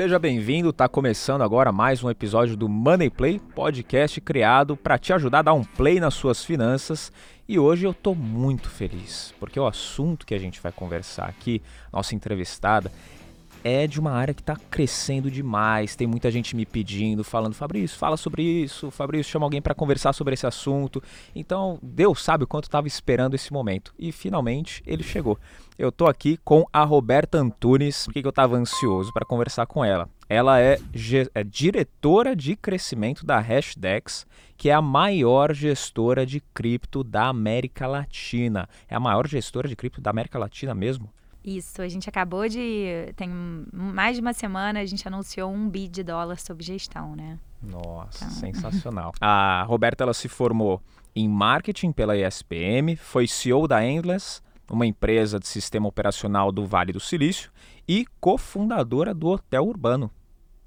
Seja bem-vindo, tá começando agora mais um episódio do Money Play, podcast criado para te ajudar a dar um play nas suas finanças. E hoje eu tô muito feliz, porque o assunto que a gente vai conversar aqui, nossa entrevistada, é de uma área que está crescendo demais. Tem muita gente me pedindo, falando: Fabrício, fala sobre isso. Fabrício, chama alguém para conversar sobre esse assunto. Então, Deus sabe o quanto estava esperando esse momento. E finalmente ele chegou. Eu estou aqui com a Roberta Antunes, porque eu estava ansioso para conversar com ela. Ela é, é, diretora de crescimento da Hashdex, que é a maior gestora de cripto da América Latina. É a maior gestora de cripto da América Latina mesmo? Isso, a gente acabou de. Tem mais de uma semana a gente anunciou um bi de dólar sob gestão, né? Nossa, então... sensacional. A Roberta ela se formou em marketing pela ESPM, foi CEO da Endless, uma empresa de sistema operacional do Vale do Silício, e cofundadora do Hotel Urbano.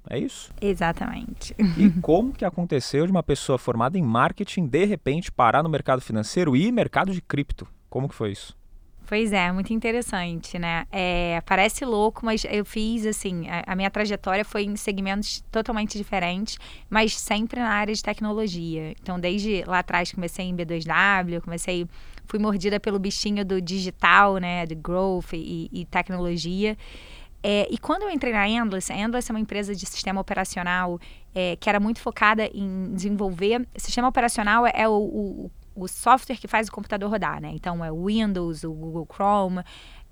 É isso? Exatamente. E como que aconteceu de uma pessoa formada em marketing de repente parar no mercado financeiro e mercado de cripto? Como que foi isso? Pois é, muito interessante, né? É, parece louco, mas eu fiz assim, a, a, minha trajetória foi em segmentos totalmente diferentes, mas sempre na área de tecnologia. Então, desde lá atrás comecei em B2W, comecei, fui mordida pelo bichinho do digital, né, de growth e, e tecnologia. É, e quando eu entrei na Endless, a Endless é uma empresa de sistema operacional é, que era muito focada em desenvolver. Sistema operacional é o, o o software que faz o computador rodar, né? Então é o Windows, o Google Chrome.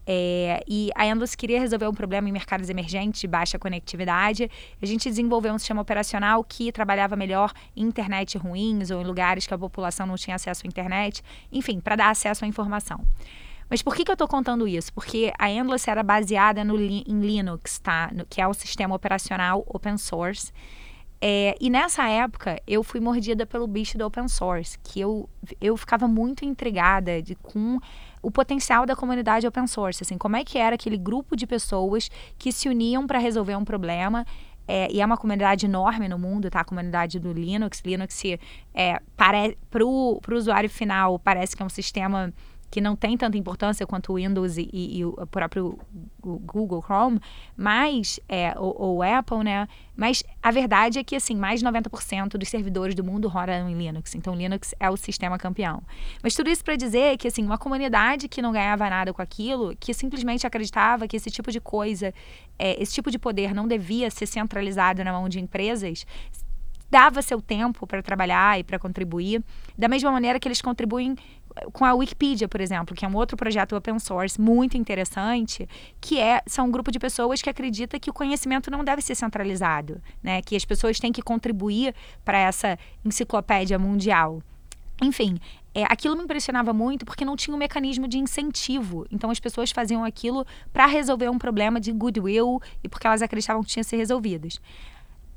É, e a Endless queria resolver um problema em mercados emergentes de baixa conectividade. A gente desenvolveu um sistema operacional que trabalhava melhor em internet ruins ou em lugares que a população não tinha acesso à internet, enfim, para dar acesso à informação. Mas por que, que eu estou contando isso? Porque a Endless era baseada no, em Linux, tá? No, que é o sistema operacional open source. É, e nessa época eu fui mordida pelo bicho do open source, que eu, eu ficava muito intrigada de, com o potencial da comunidade open source, assim, como é que era aquele grupo de pessoas que se uniam para resolver um problema é, e é uma comunidade enorme no mundo, tá? A comunidade do Linux. Linux, é, para o usuário final, parece que é um sistema que não tem tanta importância quanto o Windows e, e, e o próprio Google Chrome, mas, é, ou, ou, Apple, né? Mas a verdade é que, assim, mais de 90% dos servidores do mundo rodam em Linux. Então, Linux é o sistema campeão. Mas tudo isso para dizer que, assim, uma comunidade que não ganhava nada com aquilo, que simplesmente acreditava que esse tipo de coisa, é, esse tipo de poder não devia ser centralizado na mão de empresas, dava seu tempo para trabalhar e para contribuir, da mesma maneira que eles contribuem com a Wikipedia, por exemplo, que é um outro projeto open source muito interessante, que é são um grupo de pessoas que acredita que o conhecimento não deve ser centralizado, né? Que as pessoas têm que contribuir para essa enciclopédia mundial. Enfim, é, aquilo me impressionava muito porque não tinha um mecanismo de incentivo. Então as pessoas faziam aquilo para resolver um problema de goodwill e porque elas acreditavam que tinha que ser resolvidos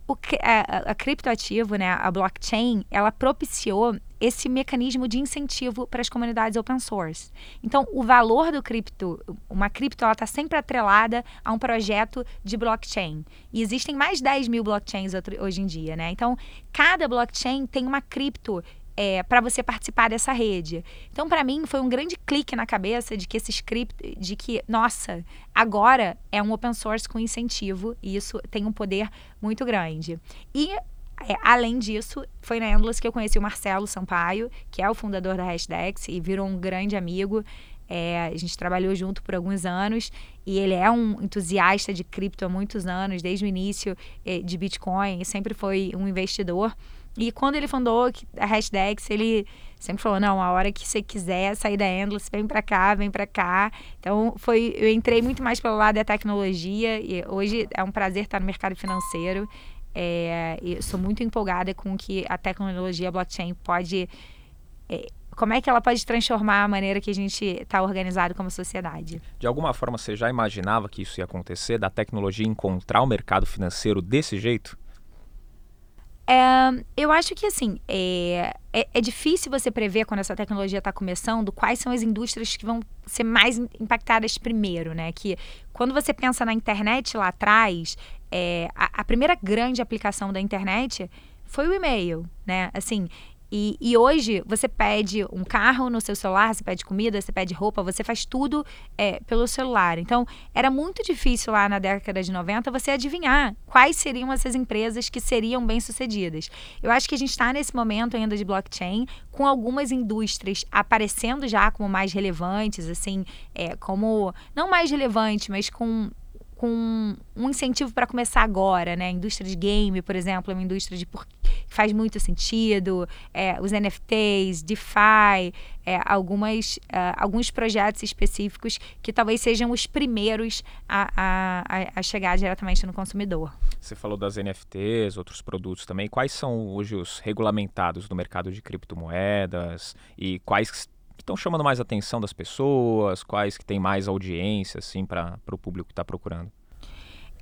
o, a, a criptoativo, né, a blockchain, ela propiciou esse mecanismo de incentivo para as comunidades open source. Então, o valor do cripto, uma cripto, ela está sempre atrelada a um projeto de blockchain. E existem mais de 10 mil blockchains hoje em dia, né? Então, cada blockchain tem uma cripto é, para você participar dessa rede. Então, para mim, foi um grande clique na cabeça de que esse script, de que, nossa, agora é um open source com incentivo e isso tem um poder muito grande. E é, além disso, foi na Endless que eu conheci o Marcelo Sampaio, que é o fundador da Hashdex e virou um grande amigo. É, a gente trabalhou junto por alguns anos e ele é um entusiasta de cripto há muitos anos, desde o início é, de Bitcoin, sempre foi um investidor. E quando ele fundou a Hashdex, ele sempre falou: não, a hora que você quiser sair da Endless, vem para cá, vem para cá. Então, foi, eu entrei muito mais pelo lado da tecnologia e hoje é um prazer estar no mercado financeiro. É, eu sou muito empolgada com que a tecnologia blockchain pode. É, como é que ela pode transformar a maneira que a gente está organizado como sociedade? De alguma forma, você já imaginava que isso ia acontecer, da tecnologia encontrar o mercado financeiro desse jeito? É, eu acho que assim é, é, é, difícil você prever quando essa tecnologia está começando quais são as indústrias que vão ser mais impactadas primeiro, né? Que quando você pensa na internet lá atrás, é, a, a, primeira grande aplicação da internet foi o e-mail, né? Assim, E, e, hoje você pede um carro no seu celular, você pede comida, você pede roupa, você faz tudo é, pelo celular. Então, era muito difícil lá na década de 90 você adivinhar quais seriam essas empresas que seriam bem-sucedidas. Eu acho que a gente está nesse momento ainda de blockchain, com algumas indústrias aparecendo já como mais relevantes, assim, é, como. Não mais relevante, mas com com um incentivo para começar agora, né? A indústria de game, por exemplo, é uma indústria de que faz muito sentido. É, os NFTs, DeFi, é, algumas, uh, alguns projetos específicos que talvez sejam os primeiros a, a, a, chegar diretamente no consumidor. Você falou das NFTs, outros produtos também. Quais são hoje os regulamentados no mercado de criptomoedas e quais estão chamando mais atenção das pessoas? Quais que têm mais audiência, assim, para o público que está procurando?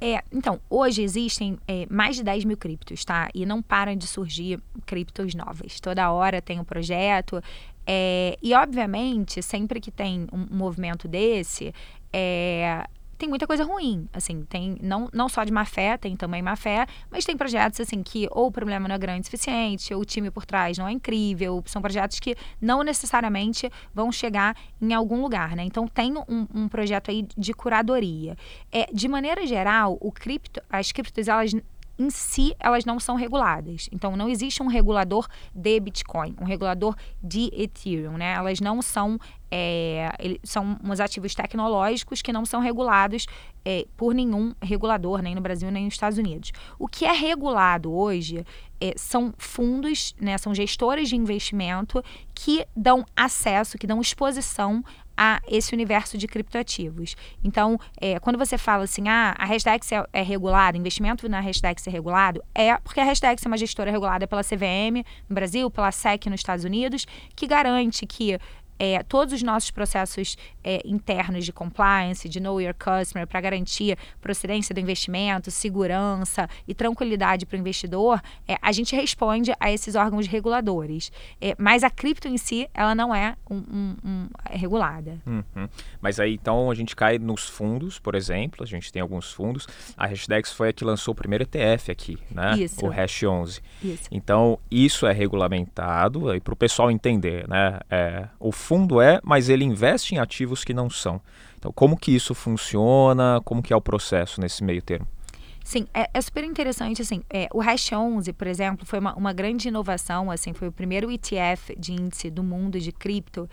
É, então, hoje existem é, mais de 10 mil criptos, tá? E não param de surgir criptos novas. Toda hora tem um projeto. É, e, obviamente, sempre que tem um movimento desse, é, tem muita coisa ruim, assim, tem não, não só de má fé, tem também má fé, mas tem projetos assim que ou o problema não é grande o suficiente, ou o time por trás não é incrível, são projetos que não necessariamente vão chegar em algum lugar, né? Então tem um, um projeto aí de curadoria. É, de maneira geral, o cripto, as criptos elas em si elas não são reguladas. Então não existe um regulador de Bitcoin, um regulador de Ethereum, né? Elas não são é, são uns ativos tecnológicos que não são regulados é, por nenhum regulador, nem no Brasil nem nos Estados Unidos. O que é regulado hoje é, são fundos, né, são gestores de investimento que dão acesso, que dão exposição a esse universo de criptoativos. Então, é, quando você fala assim, ah, a Hashdex é, é regulada, investimento na Hashdex é regulado, é porque a Hashdex é uma gestora regulada pela CVM no Brasil, pela SEC nos Estados Unidos, que garante que é, todos os nossos processos é, internos de compliance, de know your customer, para garantir procedência do investimento, segurança e tranquilidade para o investidor, é, a gente responde a esses órgãos reguladores. É, mas a cripto em si, ela não é um, um, um é regulada. Uhum. Mas aí então a gente cai nos fundos, por exemplo, a gente tem alguns fundos. A Hashdex foi a que lançou o primeiro ETF aqui, né? Isso. O Hash 11. Isso. Então isso é regulamentado, e para o pessoal entender, né? É, o fundo é, mas ele investe em ativos que não são. Então, como que isso funciona? Como que é o processo nesse meio termo? Sim, é, é, super interessante, assim, é, o Hash 11, por exemplo, foi uma, uma, grande inovação, assim, foi o primeiro ETF de índice do mundo de cripto,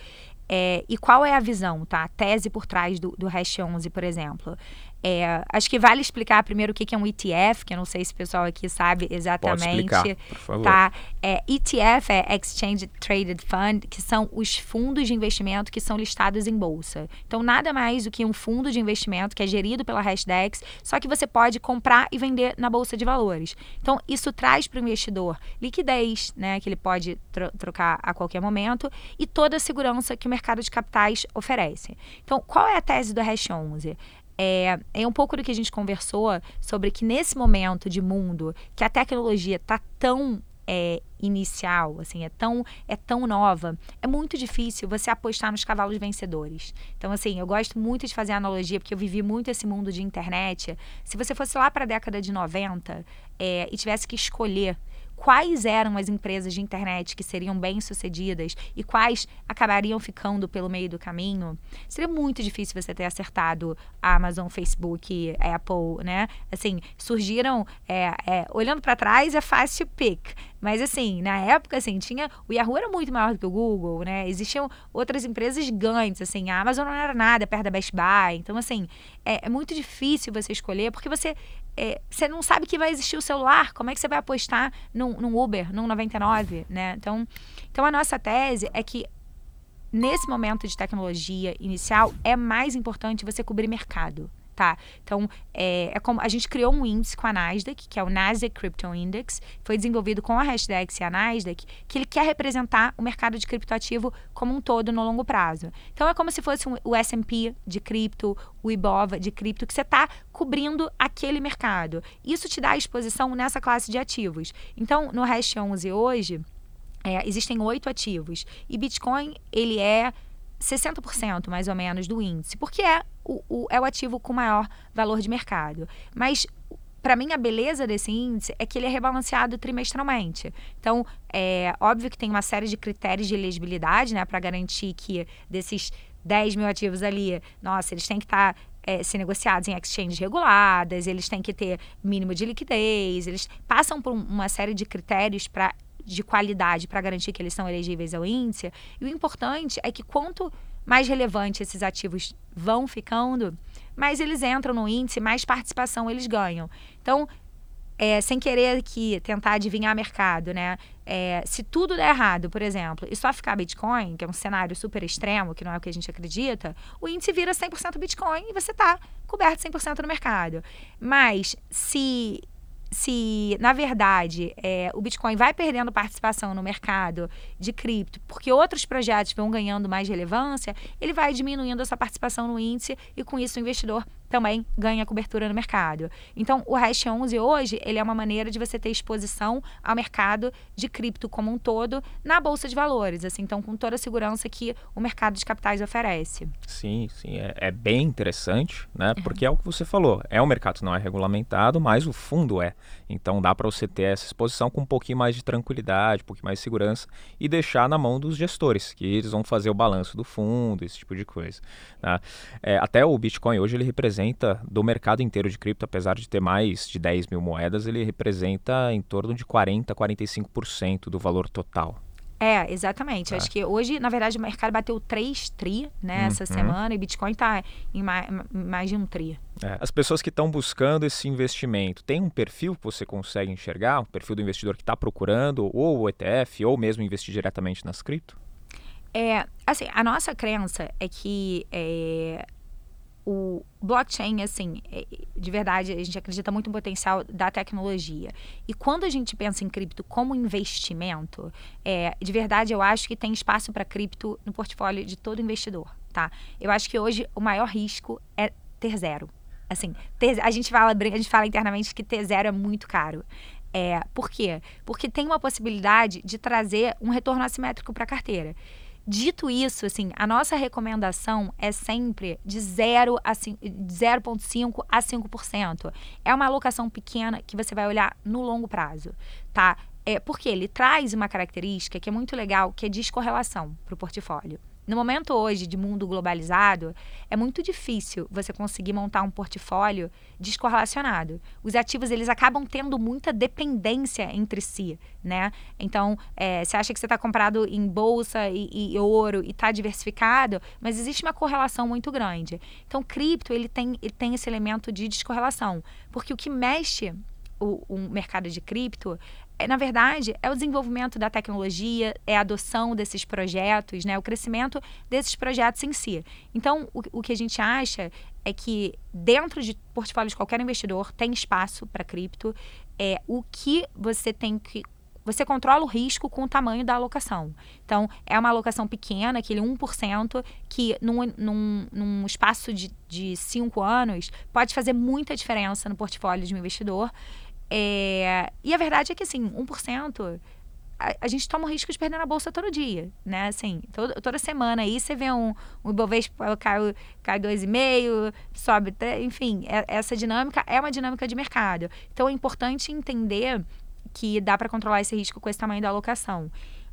é, e qual é a visão, tá? A tese por trás do, do Hash 11, por exemplo. É, acho que vale explicar primeiro o que é um ETF, que eu não sei se o pessoal aqui sabe exatamente. Pode explicar, por favor. Tá? É, ETF é Exchange Traded Fund, que são os fundos de investimento que são listados em bolsa. Então, nada mais do que um fundo de investimento que é gerido pela Hashdex, só que você pode comprar e vender na bolsa de valores. Então, isso traz para o investidor liquidez, né, que ele pode tro trocar a qualquer momento, e toda a segurança que o mercado de capitais oferece. Então, qual é a tese do Hash 11? É, é um pouco do que a gente conversou sobre que nesse momento de mundo que a tecnologia está tão é, inicial, assim, é tão, é tão nova, é muito difícil você apostar nos cavalos vencedores. Então, assim, eu gosto muito de fazer analogia, porque eu vivi muito esse mundo de internet. Se você fosse lá para a década de 90 é, e tivesse que escolher quais eram as empresas de internet que seriam bem-sucedidas e quais acabariam ficando pelo meio do caminho, seria muito difícil você ter acertado a Amazon, Facebook, Apple, né? Assim, surgiram, é, é, olhando para trás é fácil pick, mas assim, na época, assim, tinha, o Yahoo era muito maior do que o Google, né? Existiam outras empresas gigantes, assim, a Amazon não era nada perto da Best Buy, então assim, é, é muito difícil você escolher, porque você é, você não sabe que vai existir o celular, como é que você vai apostar num, num Uber, num 99, né? Então, então a nossa tese é que nesse momento de tecnologia inicial é mais importante você cobrir mercado tá? Então, é, é, como a gente criou um índice com a Nasdaq, que é o Nasdaq Crypto Index, foi desenvolvido com a Hashdex e a Nasdaq, que ele quer representar o mercado de criptoativo como um todo no longo prazo. Então, é como se fosse um, o S&P de cripto, o Ibova de cripto, que você está cobrindo aquele mercado. Isso te dá exposição nessa classe de ativos. Então, no Hash 11 hoje, é, existem oito ativos. E Bitcoin, ele é 60% mais ou menos do índice, porque é o, o, é o ativo com maior valor de mercado. Mas para mim, a beleza desse índice é que ele é rebalanceado trimestralmente. Então, é óbvio que tem uma série de critérios de elegibilidade, né, para garantir que desses 10 mil ativos ali, nossa, eles têm que estar tá, é, ser negociados em exchanges reguladas, eles têm que ter mínimo de liquidez, eles passam por uma série de critérios para de qualidade para garantir que eles são elegíveis ao índice. E o importante é que quanto mais relevante esses ativos vão ficando, mais eles entram no índice, mais participação eles ganham. Então, é, sem querer aqui tentar adivinhar mercado, né? É, se tudo der errado, por exemplo, e só ficar Bitcoin, que é um cenário super extremo, que não é o que a gente acredita, o índice vira 100% Bitcoin e você está coberto 100% no mercado. Mas se se, na verdade, é, o Bitcoin vai perdendo participação no mercado de cripto, porque outros projetos vão ganhando mais relevância, ele vai diminuindo essa participação no índice e, com isso, o investidor também ganha cobertura no mercado. Então, o Hash 11 hoje, ele é uma maneira de você ter exposição ao mercado de cripto como um todo na bolsa de valores, assim, então com toda a segurança que o mercado de capitais oferece. Sim, sim, é, é bem interessante, né? É. Porque é o que você falou, é um mercado que não é regulamentado, mas o fundo é. Então dá para você ter essa exposição com um pouquinho mais de tranquilidade, um pouquinho mais de segurança e deixar na mão dos gestores, que eles vão fazer o balanço do fundo, esse tipo de coisa. Né? É, até o Bitcoin hoje ele representa do mercado inteiro de cripto, apesar de ter mais de 10 mil moedas, ele representa em torno de 40, 45% do valor total. É, exatamente. Acho que hoje, na verdade, o mercado bateu 3 tri, né, uhum. essa semana, e Bitcoin está em mais, mais, de um tri. É. As pessoas que estão buscando esse investimento, tem um perfil que você consegue enxergar? Um perfil do investidor que está procurando, ou o ETF, ou mesmo investir diretamente nas cripto? É, assim, a nossa crença é que é, o blockchain, assim, é, de verdade, a gente acredita muito no potencial da tecnologia. E quando a gente pensa em cripto como investimento, é, de verdade, eu acho que tem espaço para cripto no portfólio de todo investidor, tá? Eu acho que hoje o maior risco é ter zero. Assim, ter, a, gente fala, a gente fala internamente que ter zero é muito caro. É, por quê? Porque tem uma possibilidade de trazer um retorno assimétrico para a carteira. Dito isso, assim, a nossa recomendação é sempre de 0 a 0,5 a 5%. É uma alocação pequena que você vai olhar no longo prazo, tá? É, porque ele traz uma característica que é muito legal, que é descorrelação para o portfólio. No momento hoje de mundo globalizado, é muito difícil você conseguir montar um portfólio descorrelacionado. Os ativos eles acabam tendo muita dependência entre si, né? Então, é, você acha que você está comprado em bolsa e, e ouro e está diversificado, mas existe uma correlação muito grande. Então, cripto ele tem, ele tem esse elemento de descorrelação, porque o que mexe o, o mercado de cripto na verdade, é o desenvolvimento da tecnologia, é a adoção desses projetos, né, o crescimento desses projetos em si. Então, o, o que a gente acha é que dentro de portfólios de qualquer investidor tem espaço para cripto. É, o que você tem que você controla o risco com o tamanho da alocação. Então, é uma alocação pequena, aquele 1%, que num, num, num espaço de, de cinco anos pode fazer muita diferença no portfólio de um investidor. É, e a verdade é que, assim, 1%, a, a gente toma o risco de perder na bolsa todo dia, né? Assim, todo, toda semana aí você vê um, um Ibovespa cai, cai 2,5, sobe, enfim, é, essa dinâmica é uma dinâmica de mercado. Então, é importante entender que dá para controlar esse risco com esse tamanho da alocação.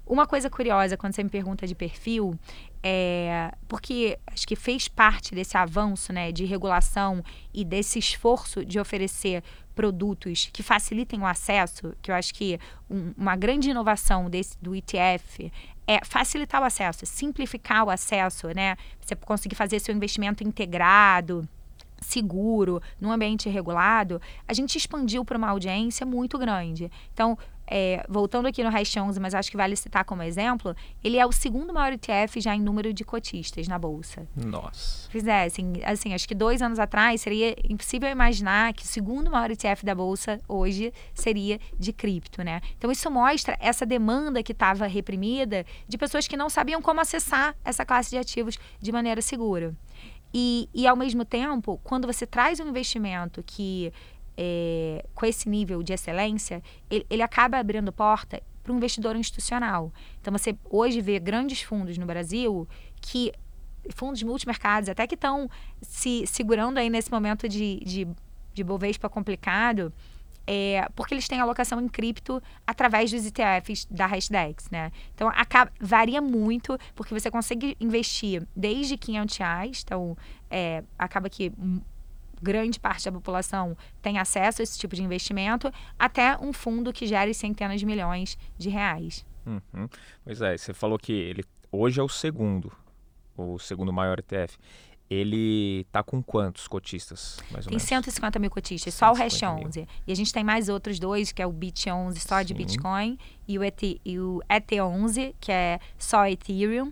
Uma coisa curiosa quando você me pergunta de perfil é porque acho que fez parte desse avanço, né, de regulação e desse esforço de oferecer produtos que facilitem o acesso, que eu acho que um, uma grande inovação desse, do ETF é facilitar o acesso, simplificar o acesso, né? Você conseguir fazer seu investimento integrado seguro, num ambiente regulado, a gente expandiu para uma audiência muito grande. Então, é, voltando aqui no Hash 11, mas acho que vale citar como exemplo, ele é o segundo maior ETF já em número de cotistas na Bolsa. Nossa. Fizessem, assim, assim, acho que dois anos atrás seria impossível imaginar que o segundo maior ETF da Bolsa hoje seria de cripto, né? Então isso mostra essa demanda que estava reprimida de pessoas que não sabiam como acessar essa classe de ativos de maneira segura. E, e ao mesmo tempo, quando você traz um investimento que é, com esse nível de excelência, ele, ele acaba abrindo porta para um investidor institucional. Então, você hoje vê grandes fundos no Brasil que fundos multimercados até que estão se segurando aí nesse momento de, de, de Bovespa complicado, é, porque eles têm alocação em cripto através dos ETFs da Hashdex, né? Então, acaba, varia muito, porque você consegue investir desde 500 reais, então é, acaba que grande parte da população tem acesso a esse tipo de investimento, até um fundo que gere centenas de milhões de reais. Uhum. Pois é, você falou que ele hoje é o segundo, o segundo maior ETF. Ele tá com quantos cotistas, mais ou tem menos? 150 mil cotistas, só o Hash 11. E a gente tem mais outros dois, que é o Bit 11 só de Bitcoin e o, ET, e o ET11, que é só Ethereum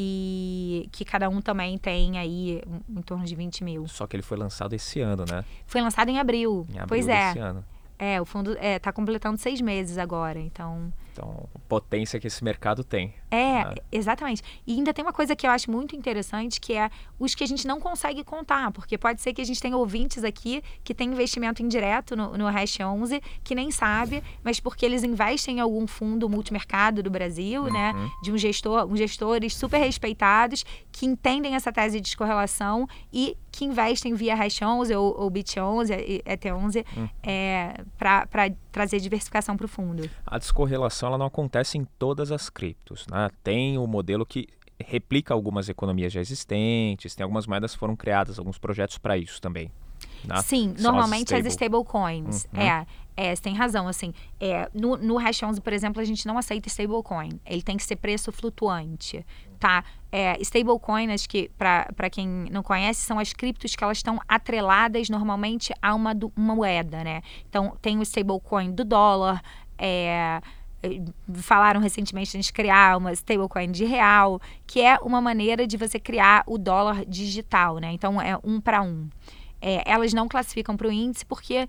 e que cada um também tem aí em torno de 20 mil. Só que ele foi lançado esse ano, né? Foi lançado em abril. Em abril pois é. ano. É, o fundo é, tá completando seis meses agora, então. Então, potência que esse mercado tem. É, né? exatamente. E ainda tem uma coisa que eu acho muito interessante, que é os que a gente não consegue contar, porque pode ser que a gente tenha ouvintes aqui que tem investimento indireto no, no Hash 11, que nem sabe, mas porque eles investem em algum fundo multimercado do Brasil, né, uhum. né, de um gestor, uns gestores super respeitados, que entendem essa tese de descorrelação e que investem via Hash 11 ou, ou Bit 11, ET11, uhum. é, para trazer diversificação para o fundo. A descorrelação ela não acontece em todas as criptos. Né? Tem o modelo que replica algumas economias já existentes, tem algumas moedas que foram criadas, alguns projetos para isso também. Né? Sim, São normalmente as, stable... stablecoins. Uhum. É, é, você tem razão, assim. É, no, no Hash 11, por exemplo, a gente não aceita stablecoin. Ele tem que ser preço flutuante, tá? É, stablecoin, acho que, para quem não conhece, são as criptos que elas estão atreladas normalmente a uma, uma moeda, né? Então, tem o stablecoin do dólar, é, falaram recentemente de a gente criar uma stablecoin de real, que é uma maneira de você criar o dólar digital, né? Então é um para um. É, elas não classificam para o índice porque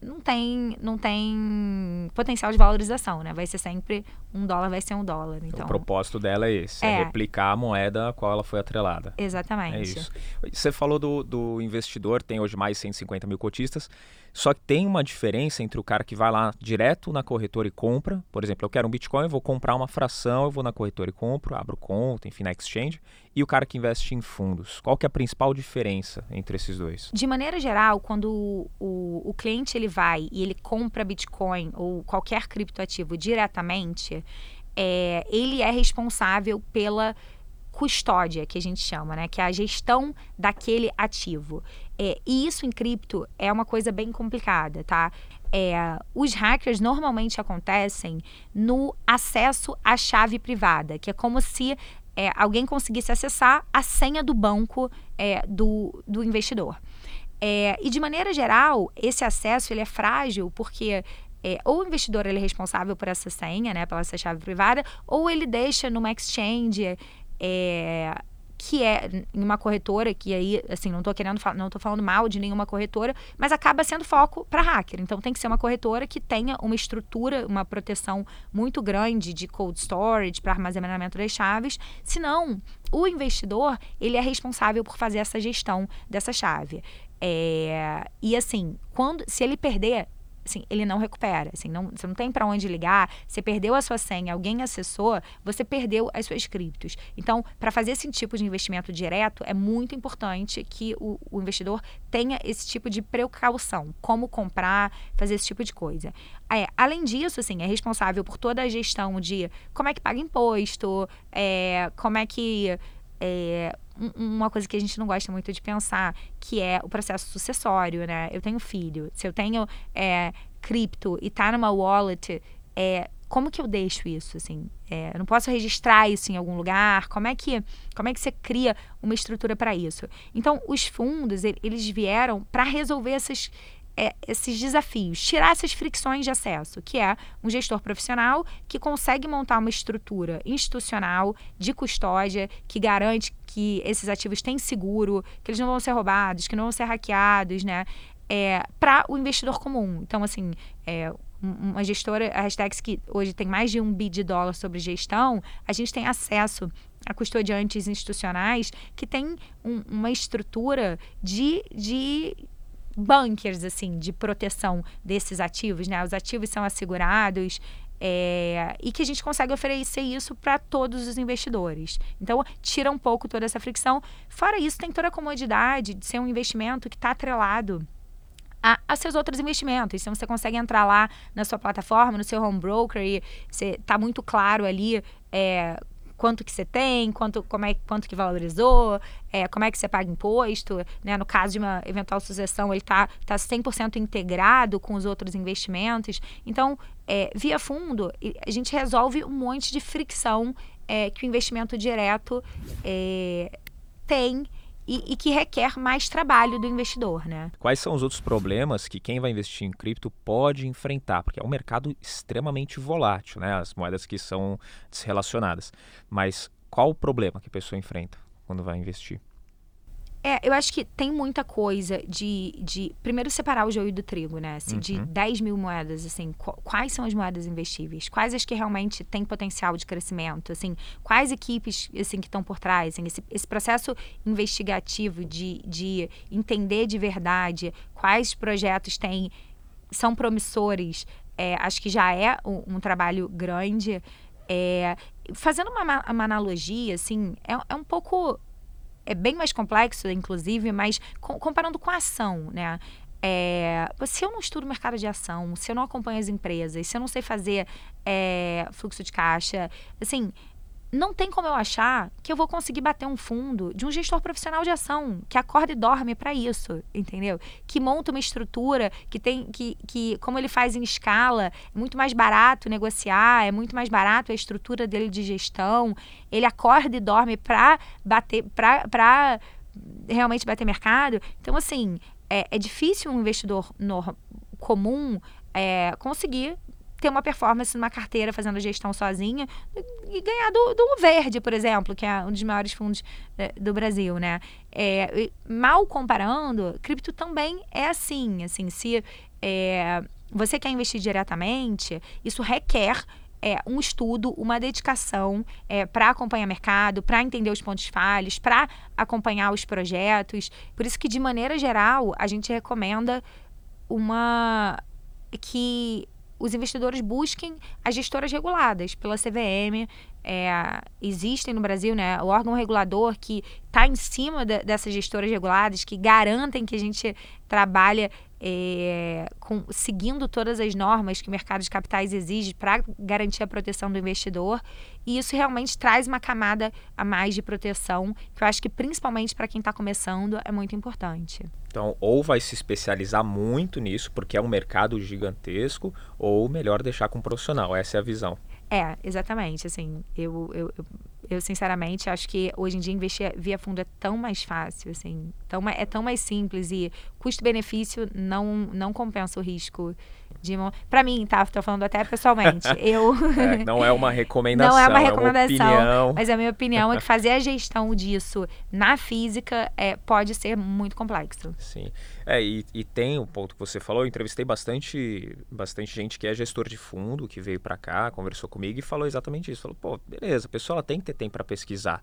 não tem, não tem potencial de valorização, né? Vai ser sempre um dólar, vai ser um dólar. Então, o propósito dela é esse, é, é replicar a moeda a qual ela foi atrelada. Exatamente. É isso. Você falou do, do investidor, tem hoje mais de 150 mil cotistas. Só que tem uma diferença entre o cara que vai lá direto na corretora e compra. Por exemplo, eu quero um Bitcoin, eu vou comprar uma fração, eu vou na corretora e compro, abro conta, enfim, na exchange. E o cara que investe em fundos. Qual que é a principal diferença entre esses dois? De maneira geral, quando o, o, cliente ele vai e ele compra Bitcoin ou qualquer criptoativo diretamente, é, ele é responsável pela custódia, que a gente chama, né? Que é a gestão daquele ativo. É, e isso em cripto é uma coisa bem complicada, tá? É, os hackers normalmente acontecem no acesso à chave privada, que é como se é, alguém conseguisse acessar a senha do banco é, do, do investidor. É, e de maneira geral, esse acesso ele é frágil porque é, ou o investidor ele é responsável por essa senha, né, pela essa chave privada, ou ele deixa numa exchange é, que é em uma corretora, que aí, assim, não estou querendo, não tô falando mal de nenhuma corretora, mas acaba sendo foco para hacker. Então tem que ser uma corretora que tenha uma estrutura, uma proteção muito grande de cold storage para armazenamento das chaves, senão o investidor, ele é responsável por fazer essa gestão dessa chave. É, e assim, quando se ele perder assim, ele não recupera. Assim, não, você não tem para onde ligar. Você perdeu a sua senha, alguém acessou, você perdeu as suas criptos. Então, para fazer esse tipo de investimento direto, é muito importante que o, o, investidor tenha esse tipo de precaução. Como comprar, fazer esse tipo de coisa. É, além disso, assim, é responsável por toda a gestão de como é que paga imposto, é, como é que é, uma coisa que a gente não gosta muito de pensar, que é o processo sucessório, né? Eu tenho filho, se eu tenho é, cripto e tá numa wallet, é, como que eu deixo isso, assim? É, eu não posso registrar isso em algum lugar? Como é que, como é que você cria uma estrutura para isso? Então, os fundos, eles vieram para resolver essas, é, esses desafios, tirar essas fricções de acesso, que é um gestor profissional que consegue montar uma estrutura institucional de custódia que garante que esses ativos têm seguro, que eles não vão ser roubados, que não vão ser hackeados, né? É, para o investidor comum. Então, assim, é, uma gestora, a Hashtags, que hoje tem mais de um bi de dólar sobre gestão, a gente tem acesso a custodiantes institucionais que têm um, uma estrutura de, de bunkers, assim, de proteção desses ativos, né? Os ativos são assegurados, é, e que a gente consegue oferecer isso para todos os investidores. Então, tira um pouco toda essa fricção. Fora isso, tem toda a comodidade de ser um investimento que está atrelado a, a, seus outros investimentos. Então você consegue entrar lá na sua plataforma, no seu home broker e você tá muito claro ali é, quanto que você tem, quanto, como é, quanto que valorizou, é, como é que você paga imposto, né? No caso de uma eventual sucessão, ele está tá 100% tá integrado com os outros investimentos. Então, é, via fundo, a gente resolve um monte de fricção é, que o investimento direto é, tem e, e, que requer mais trabalho do investidor, né? Quais são os outros problemas que quem vai investir em cripto pode enfrentar? Porque é um mercado extremamente volátil, né? As moedas que são desrelacionadas. Mas qual o problema que a pessoa enfrenta quando vai investir? É, eu acho que tem muita coisa de, de primeiro separar o joio do trigo, né? Assim, uhum. De 10 mil moedas, assim, quais são as moedas investíveis? Quais as que realmente têm potencial de crescimento? Assim, quais equipes assim, que estão por trás? Assim, esse, esse processo investigativo de, de entender de verdade quais projetos têm, são promissores, é, acho que já é um, um trabalho grande. É, fazendo uma, uma analogia, assim, é, é um pouco é bem mais complexo, inclusive, mas com, comparando com a ação, né? É, se eu não estudo mercado de ação, se eu não acompanho as empresas, se eu não sei fazer é, fluxo de caixa, assim, não tem como eu achar que eu vou conseguir bater um fundo de um gestor profissional de ação que acorda e dorme para isso, entendeu? Que monta uma estrutura que tem que, que como ele faz em escala, é muito mais barato negociar, é muito mais barato a estrutura dele de gestão. Ele acorda e dorme para bater para realmente bater mercado. Então assim, é, é difícil um investidor no, comum é, conseguir ter uma performance numa carteira fazendo gestão sozinha e ganhar do, do Verde, por exemplo, que é um dos maiores fundos é, do Brasil, né? É, mal comparando, cripto também é assim, assim, se é, você quer investir diretamente, isso requer é, um estudo, uma dedicação é, para acompanhar mercado, para entender os pontos falhos, para acompanhar os projetos. Por isso que, de maneira geral, a gente recomenda uma que os investidores busquem as gestoras reguladas pela CVM. É, existem no Brasil né, o órgão regulador que está em cima de, dessas gestoras reguladas, que garantem que a gente trabalha é, com, seguindo todas as normas que o mercado de capitais exige para garantir a proteção do investidor. E isso realmente traz uma camada a mais de proteção, que eu acho que principalmente para quem está começando é muito importante. Então, ou vai se especializar muito nisso, porque é um mercado gigantesco, ou melhor deixar com um profissional. Essa é a visão. É, exatamente. Assim, eu, eu, eu, eu, sinceramente acho que hoje em dia investir via fundo é tão mais fácil, assim, tão, é tão mais simples e custo-benefício não, não compensa o risco de para mim, tá? Tô falando até pessoalmente. Eu é, não é uma recomendação, não é uma recomendação, é uma mas a minha opinião é que fazer a gestão disso na física é, pode ser muito complexo. Sim. É, e, e tem o ponto que você falou, eu entrevistei bastante, bastante gente que é gestor de fundo, que veio para cá, conversou comigo e falou exatamente isso. Falou, pô, beleza, a pessoa tem que ter tempo para pesquisar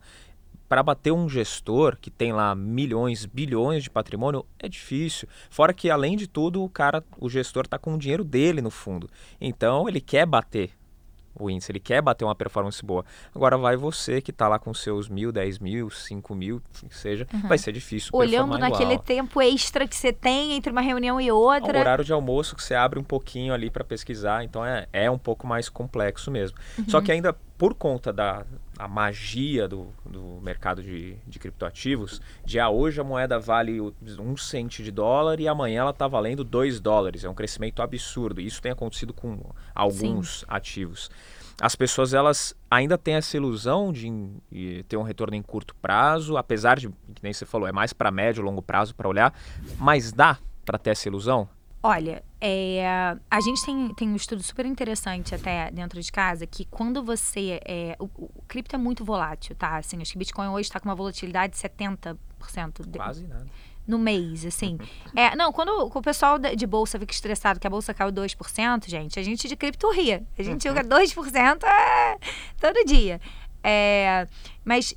para bater um gestor que tem lá milhões, bilhões de patrimônio é difícil. Fora que além de tudo, o cara, o gestor está com o dinheiro dele no fundo. Então ele quer bater o índice, ele quer bater uma performance boa. Agora vai você que está lá com seus mil, dez mil, cinco mil, que seja, uhum. vai ser difícil. Olhando naquele igual. tempo extra que você tem entre uma reunião e outra. Um horário de almoço que você abre um pouquinho ali para pesquisar, então é, é um pouco mais complexo mesmo. Uhum. Só que ainda por conta da, a magia do, do mercado de, de criptoativos, de ah, hoje a moeda vale um cento de dólar e amanhã ela está valendo dois dólares. É um crescimento absurdo. Isso tem acontecido com alguns Sim. ativos. As pessoas elas ainda têm essa ilusão de, de ter um retorno em curto prazo, apesar de, que nem você falou, é mais para médio, longo prazo para olhar, mas dá para ter essa ilusão? Olha, é, a gente tem, tem um estudo super interessante até dentro de casa que quando você. É, o, o cripto é muito volátil, tá? Assim, acho que Bitcoin hoje está com uma volatilidade de 70%. De, Quase nada. No mês, assim. é, não, quando o pessoal de bolsa fica estressado que a bolsa caiu 2%, gente, a gente de cripto ria. A gente joga 2% é, todo dia. É, mas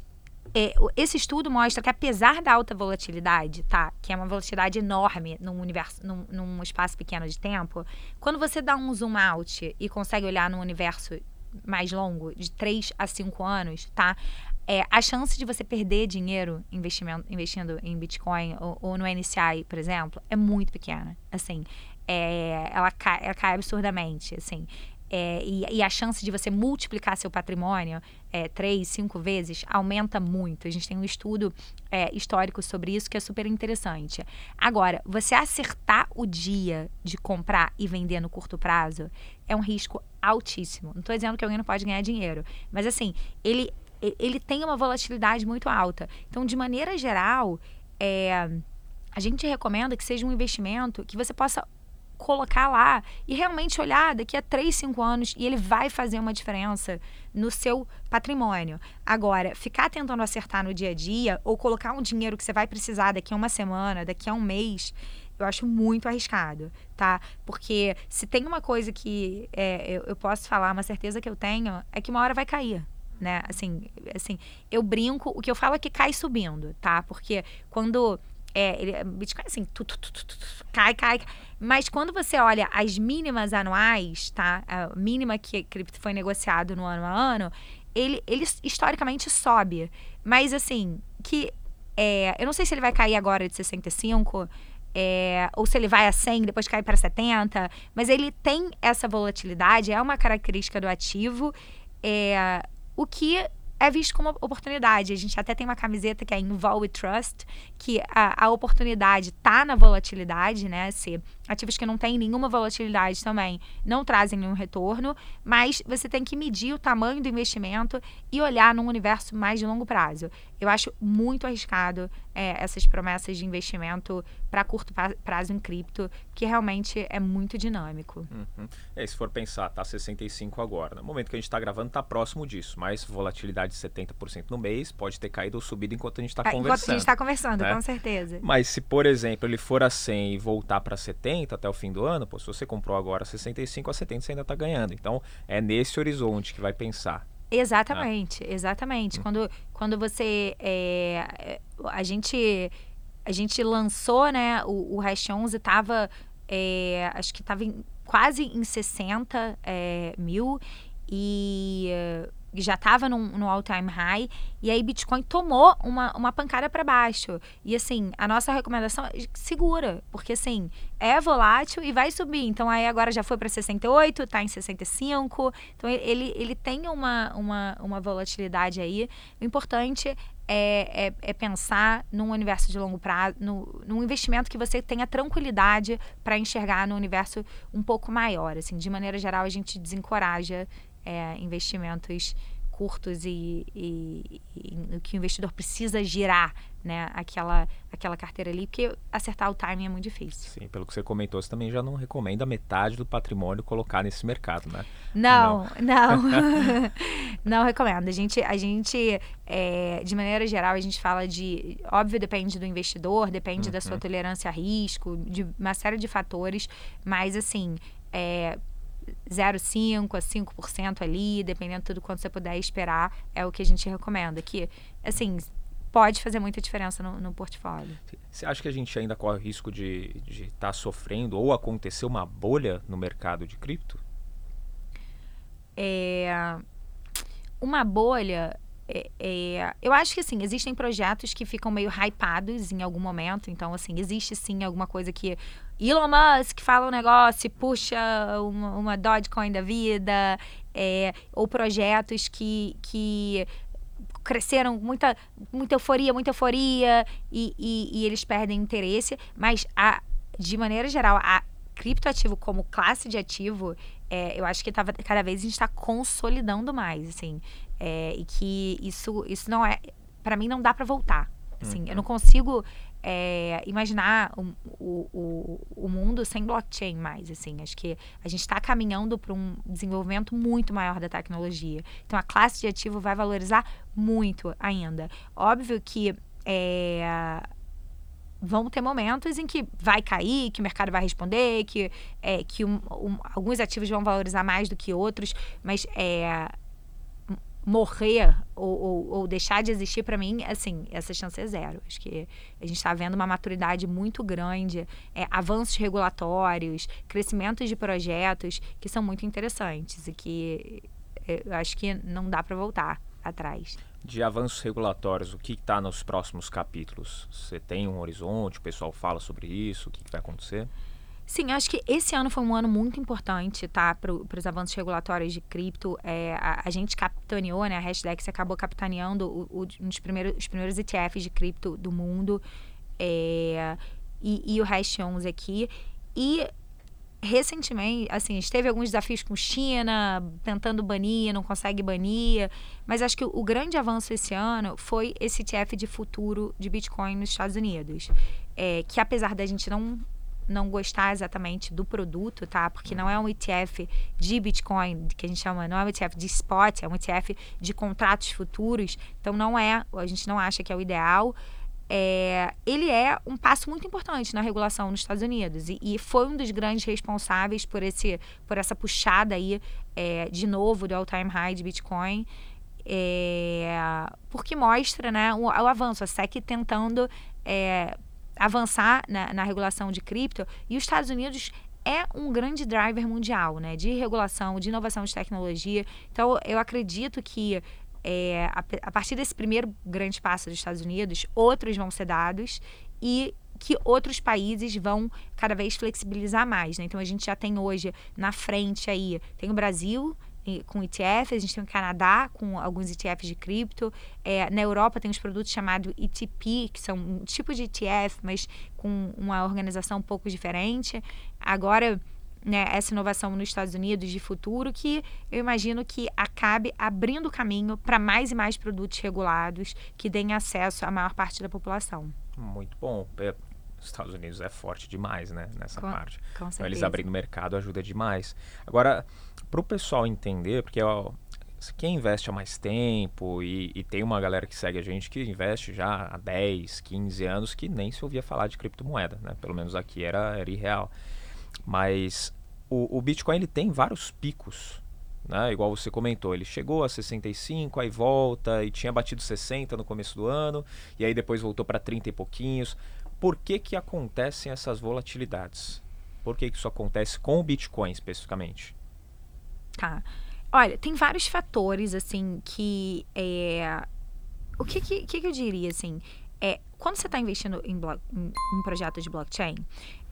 é, esse estudo mostra que apesar da alta volatilidade, tá, que é uma volatilidade enorme num universo, num, num espaço pequeno de tempo, quando você dá um zoom out e consegue olhar num universo mais longo, de 3 a 5 anos, tá? é, a chance de você perder dinheiro investimento, investindo em Bitcoin ou, ou no NCI, por exemplo, é muito pequena. Assim, é, ela, cai, ela cai absurdamente. Assim, é, e, e, a chance de você multiplicar seu patrimônio é, três, cinco vezes aumenta muito. A gente tem um estudo é, histórico sobre isso que é super interessante. Agora, você acertar o dia de comprar e vender no curto prazo é um risco altíssimo. Não estou dizendo que alguém não pode ganhar dinheiro, mas assim, ele ele tem uma volatilidade muito alta. Então, de maneira geral, é, a gente recomenda que seja um investimento que você possa colocar lá e realmente olhar daqui a 3, 5 anos e ele vai fazer uma diferença no seu patrimônio. Agora, ficar tentando acertar no dia a dia ou colocar um dinheiro que você vai precisar daqui a uma semana, daqui a um mês, eu acho muito arriscado, tá? Porque se tem uma coisa que é, eu, eu posso falar, uma certeza que eu tenho, é que uma hora vai cair né? Assim, assim, eu brinco, o que eu falo é que cai subindo, tá? Porque quando é, ele, Bitcoin assim, tu, tu, tu, cai, cai, Mas quando você olha as mínimas anuais, tá? A mínima que cripto foi negociado no ano a ano, ele, ele historicamente sobe. Mas assim, que é, eu não sei se ele vai cair agora de 65, é, ou se ele vai a 100, depois cai para 70, mas ele tem essa volatilidade, é uma característica do ativo. É, o que é visto como oportunidade. A gente até tem uma camiseta que é Involve Trust, que a, a oportunidade está na volatilidade, né? Se ativos que não têm nenhuma volatilidade também não trazem nenhum retorno, mas você tem que medir o tamanho do investimento e olhar num universo mais de longo prazo. Eu acho muito arriscado é, essas promessas de investimento para curto prazo em cripto, que realmente é muito dinâmico. Uhum. É, se for pensar, tá 65 agora. No momento que a gente está gravando, está próximo disso, mas volatilidade de 70% no mês, pode ter caído ou subido enquanto a gente está ah, conversando. Enquanto a gente está conversando, né? com certeza. Mas se, por exemplo, ele for a 100 e voltar para 70 até o fim do ano, pô, se você comprou agora 65 a 70, você ainda está ganhando. Então, é nesse horizonte que vai pensar. Exatamente, ah. exatamente. Hum. Quando, quando você. É, a gente. A gente lançou, né? O, o Hash 11 estava. É, acho que estava quase em 60 é, mil. E já estava no all-time high, e aí Bitcoin tomou uma, uma pancada para baixo. E assim, a nossa recomendação é segura, porque assim, é volátil e vai subir. Então aí agora já foi para 68, está em 65. Então ele, ele tem uma, uma, uma volatilidade aí. O importante é, é, é, pensar num universo de longo prazo, no, num investimento que você tenha tranquilidade para enxergar no universo um pouco maior. Assim, de maneira geral, a gente desencoraja é, investimentos curtos e, e, e, que o investidor precisa girar né, aquela, aquela carteira ali, porque acertar o timing é muito difícil. Sim, pelo que você comentou, você também já não recomenda metade do patrimônio colocar nesse mercado, né? Não, não. Não, não recomendo. A gente, a gente é, de maneira geral, a gente fala de. Óbvio, depende do investidor, depende uhum. da sua uhum. tolerância a risco, de uma série de fatores, mas assim. É, 0,5% a 5% ali, dependendo de tudo quanto você puder esperar, é o que a gente recomenda. Que, assim, pode fazer muita diferença no, no portfólio. Você acha que a gente ainda corre o risco de estar tá sofrendo ou acontecer uma bolha no mercado de cripto? É, uma bolha. É, é, eu acho que assim, existem projetos que ficam meio hypados em algum momento. Então, assim, existe sim alguma coisa que Elon Musk fala um negócio, puxa uma, uma Dogecoin da vida, é, ou projetos que, que cresceram muita, muita euforia, muita euforia, e, e, e eles perdem interesse, mas a, de maneira geral, a criptoativo como classe de ativo, é, eu acho que tava, cada vez a gente está consolidando mais, assim, é, e que isso, isso não é, para mim não dá para voltar. Assim, uhum. Eu não consigo é, imaginar o, o, o, mundo sem blockchain mais, assim. Acho que a gente está caminhando para um desenvolvimento muito maior da tecnologia. Então, a classe de ativo vai valorizar muito ainda. Óbvio que é, vão ter momentos em que vai cair, que o mercado vai responder, que, é, que um, um, alguns ativos vão valorizar mais do que outros, mas é, morrer ou, ou, ou, deixar de existir, para mim, assim, essa chance é zero. Acho que a gente está vendo uma maturidade muito grande, é, avanços regulatórios, crescimentos de projetos que são muito interessantes e que é, eu acho que não dá para voltar. atrás. De avanços regulatórios, o que está nos próximos capítulos? Você tem um horizonte? O pessoal fala sobre isso? O que, que vai acontecer? Sim, acho que esse ano foi um ano muito importante, tá? Para os avanços regulatórios de cripto. É, a, a, gente capitaneou, né? A Hashdex acabou capitaneando o, o, um dos primeiros, os primeiros ETFs de cripto do mundo. É, e, e o Hash 11 aqui. E recentemente, assim, esteve alguns desafios com China, tentando banir, não consegue banir, mas acho que o, grande avanço esse ano foi esse ETF de futuro de Bitcoin nos Estados Unidos. É, que apesar da gente não não gostar exatamente do produto, tá? Porque não é um ETF de Bitcoin, que a gente chama, não é um ETF de spot, é um ETF de contratos futuros. Então não é, a gente não acha que é o ideal. É, ele é um passo muito importante na regulação nos Estados Unidos e, e, foi um dos grandes responsáveis por, esse, por essa puxada aí é, de novo do all-time high de Bitcoin. É, porque mostra né, o, o, avanço, a SEC tentando é, avançar na, na regulação de cripto e os Estados Unidos é um grande driver mundial, né, de regulação, de inovação de tecnologia. Então, eu acredito que é, a, a, partir desse primeiro grande passo dos Estados Unidos, outros vão ser dados e que outros países vão cada vez flexibilizar mais. Né? Então, a gente já tem hoje na frente aí, tem o Brasil, com ETFs, a gente tem o Canadá com alguns ETFs de cripto. É, na Europa tem os produtos chamados ETP, que são um tipo de ETF, mas com uma organização um pouco diferente. Agora, né, essa inovação nos Estados Unidos de futuro, que eu imagino que acabe abrindo caminho para mais e mais produtos regulados que deem acesso à maior parte da população. Muito bom. É, Estados Unidos é forte demais, né, nessa com, parte. Com então, eles abrindo o mercado ajuda demais. Agora, para o pessoal entender, porque ó, quem investe há mais tempo e, e, tem uma galera que segue a gente que investe já há 10, 15 anos que nem se ouvia falar de criptomoeda, né? Pelo menos aqui era, era irreal. Mas o, o Bitcoin ele tem vários picos, né? Igual você comentou, ele chegou a 65, aí volta e tinha batido 60 no começo do ano e aí depois voltou para 30 e pouquinhos. Por que que acontecem essas volatilidades? Por que, que isso acontece com o Bitcoin especificamente? Tá. Olha, tem vários fatores, assim, que é... O que, que, que eu diria, assim? É, quando você está investindo em, blo... em, projeto de blockchain,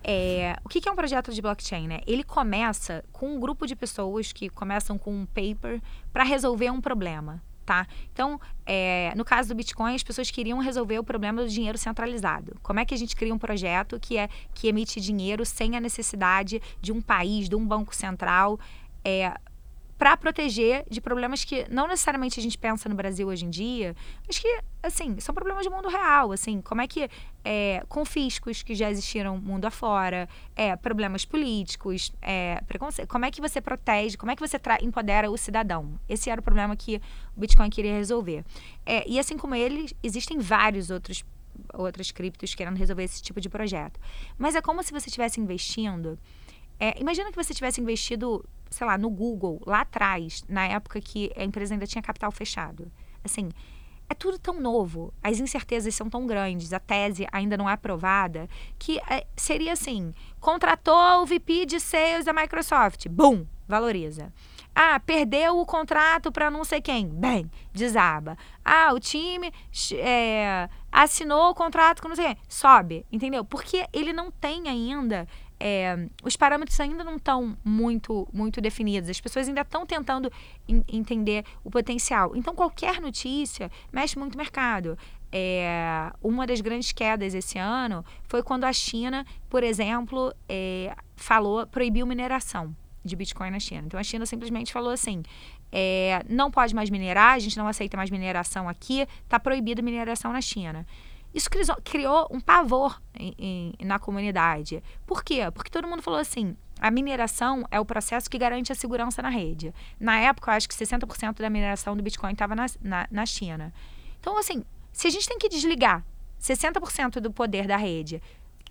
é, o que, que, é um projeto de blockchain, né? Ele começa com um grupo de pessoas que começam com um paper para resolver um problema, tá? Então, é, no caso do Bitcoin, as pessoas queriam resolver o problema do dinheiro centralizado. Como é que a gente cria um projeto que é que emite dinheiro sem a necessidade de um país, de um banco central? É, para proteger de problemas que não necessariamente a gente pensa no Brasil hoje em dia, mas que, assim, são problemas de mundo real, assim, como é que, é, confiscos que já existiram mundo afora, é, problemas políticos, é, preconceito, como é que você protege, como é que você empodera o cidadão? Esse era o problema que o Bitcoin queria resolver. É, e assim como ele, existem vários outros outras criptos querendo resolver esse tipo de projeto. Mas é como se você estivesse investindo. É, imagina que você tivesse investido sei lá, no Google, lá atrás, na época que a empresa ainda tinha capital fechado. Assim, é tudo tão novo, as incertezas são tão grandes, a tese ainda não é aprovada, que é, seria assim: contratou o VP de sales da Microsoft, bum, valoriza. Ah, perdeu o contrato para não sei quem, bem, desaba. Ah, o time é, assinou o contrato com não sei quem, sobe, entendeu? Porque ele não tem ainda é, os parâmetros ainda não estão muito, muito definidos. As pessoas ainda estão tentando entender o potencial. Então, qualquer notícia mexe muito o mercado. É, uma das grandes quedas esse ano foi quando a China, por exemplo, é, falou proibiu mineração de Bitcoin na China. Então a China simplesmente falou assim: é, não pode mais minerar, a gente não aceita mais mineração aqui, está proibida mineração na China. Isso criou um pavor em, em, na comunidade. Por quê? Porque todo mundo falou assim: a mineração é o processo que garante a segurança na rede. Na época, eu acho que 60% da mineração do Bitcoin estava na, na, na China. Então, assim, se a gente tem que desligar 60% do poder da rede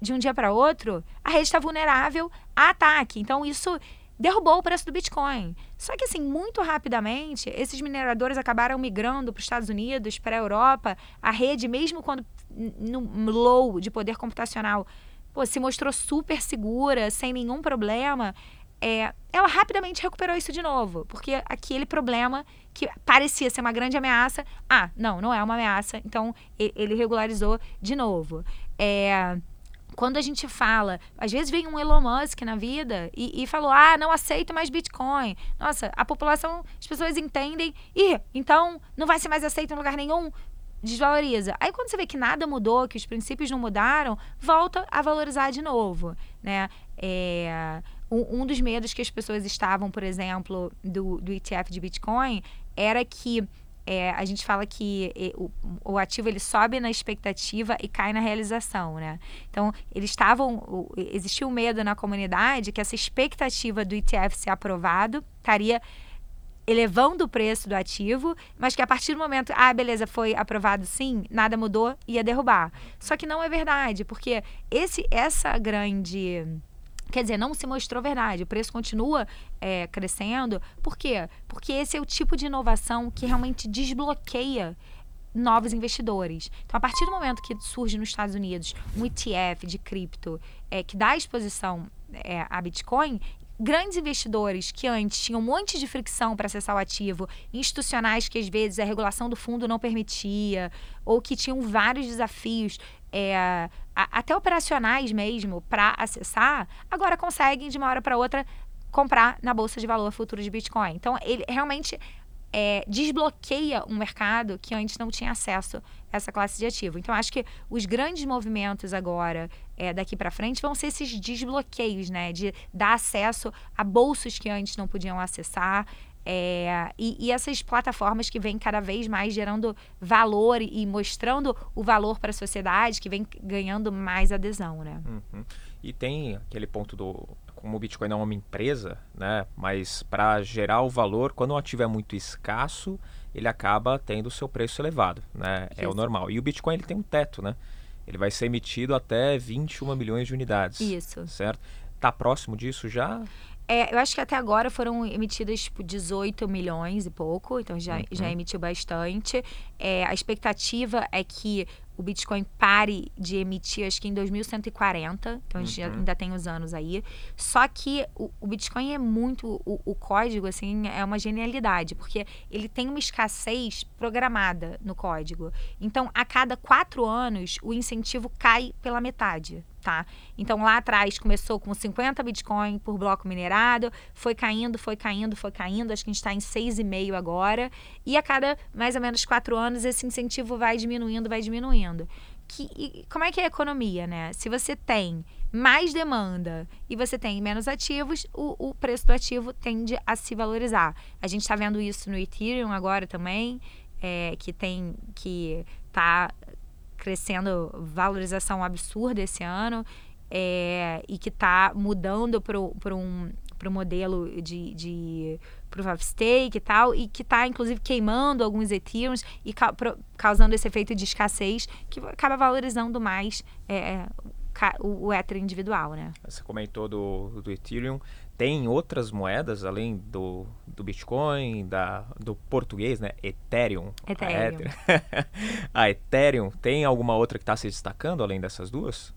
de um dia para outro, a rede está vulnerável a ataque. Então, isso derrubou o preço do Bitcoin. Só que, assim, muito rapidamente, esses mineradores acabaram migrando para os Estados Unidos, para a Europa. A rede, mesmo quando no low de poder computacional, pô, se mostrou super segura, sem nenhum problema. é, ela rapidamente recuperou isso de novo, porque aquele problema que parecia ser uma grande ameaça, ah, não, não é uma ameaça, então ele regularizou de novo. É, quando a gente fala, às vezes vem um Elon Musk na vida e, e, falou: ah, não aceito mais Bitcoin. Nossa, a população, as pessoas entendem, e então não vai ser mais aceito em lugar nenhum. Desvaloriza. Aí quando você vê que nada mudou, que os princípios não mudaram, volta a valorizar de novo, né? É, um, um dos medos que as pessoas estavam, por exemplo, do, do ETF de Bitcoin era que é, a gente fala que o, o, ativo ele sobe na expectativa e cai na realização, né? Então, eles estavam. Existia um medo na comunidade que essa expectativa do ETF ser aprovado estaria elevando o preço do ativo, mas que a partir do momento, ah, beleza, foi aprovado sim, nada mudou, ia derrubar. Só que não é verdade, porque esse, essa grande Quer dizer, não se mostrou verdade. O preço continua é, crescendo. Por quê? Porque esse é o tipo de inovação que realmente desbloqueia novos investidores. Então, a partir do momento que surge nos Estados Unidos um ETF de cripto é, que dá exposição é, a Bitcoin, grandes investidores que antes tinham um monte de fricção para acessar o ativo, institucionais que às vezes a regulação do fundo não permitia, ou que tinham vários desafios é, até operacionais mesmo para acessar, agora conseguem de uma hora para outra comprar na bolsa de valor futuro de Bitcoin. Então ele realmente é, desbloqueia um mercado que antes não tinha acesso a essa classe de ativo. Então acho que os grandes movimentos agora é, daqui para frente vão ser esses desbloqueios, né, de dar acesso a bolsas que antes não podiam acessar. É, e, e, essas plataformas que vêm cada vez mais gerando valor e, mostrando o valor para a sociedade, que vem ganhando mais adesão, né? Uhum. E tem aquele ponto do como o Bitcoin é uma empresa, né? Mas para gerar o valor, quando o ativo é muito escasso, ele acaba tendo o seu preço elevado, né? Isso. É o normal. E o Bitcoin ele tem um teto, né? Ele vai ser emitido até 21 milhões de unidades. Isso. Certo? Tá próximo disso já? É, eu acho que até agora foram emitidas tipo 18 milhões e pouco, então já, uhum. já emitiu bastante. É, a expectativa é que o Bitcoin pare de emitir, acho que em 2140, então a gente uhum. ainda tem os anos aí. Só que o, o Bitcoin é muito, o, o, código, assim, é uma genialidade, porque ele tem uma escassez programada no código. Então, a cada quatro anos, o incentivo cai pela metade tá? Então lá atrás começou com 50 Bitcoin por bloco minerado, foi caindo, foi caindo, foi caindo, acho que a gente está em 6,5 agora, e a cada mais ou menos quatro anos esse incentivo vai diminuindo, vai diminuindo. Que, e, como é que é a economia, né? Se você tem mais demanda e você tem menos ativos, o, o preço do ativo tende a se valorizar. A gente está vendo isso no Ethereum agora também, é, que tem que tá crescendo valorização absurda esse ano é, e que está mudando para um para o modelo de, de proof of stake e tal, e que está inclusive queimando alguns Ethereums e ca causando esse efeito de escassez que acaba valorizando mais é, é o, o Ether individual, né? Você comentou do, do Ethereum. Tem outras moedas além do, do Bitcoin, da, do português, né? Ethereum. Ethereum. A, Ethereum, tem alguma outra que está se destacando além dessas duas?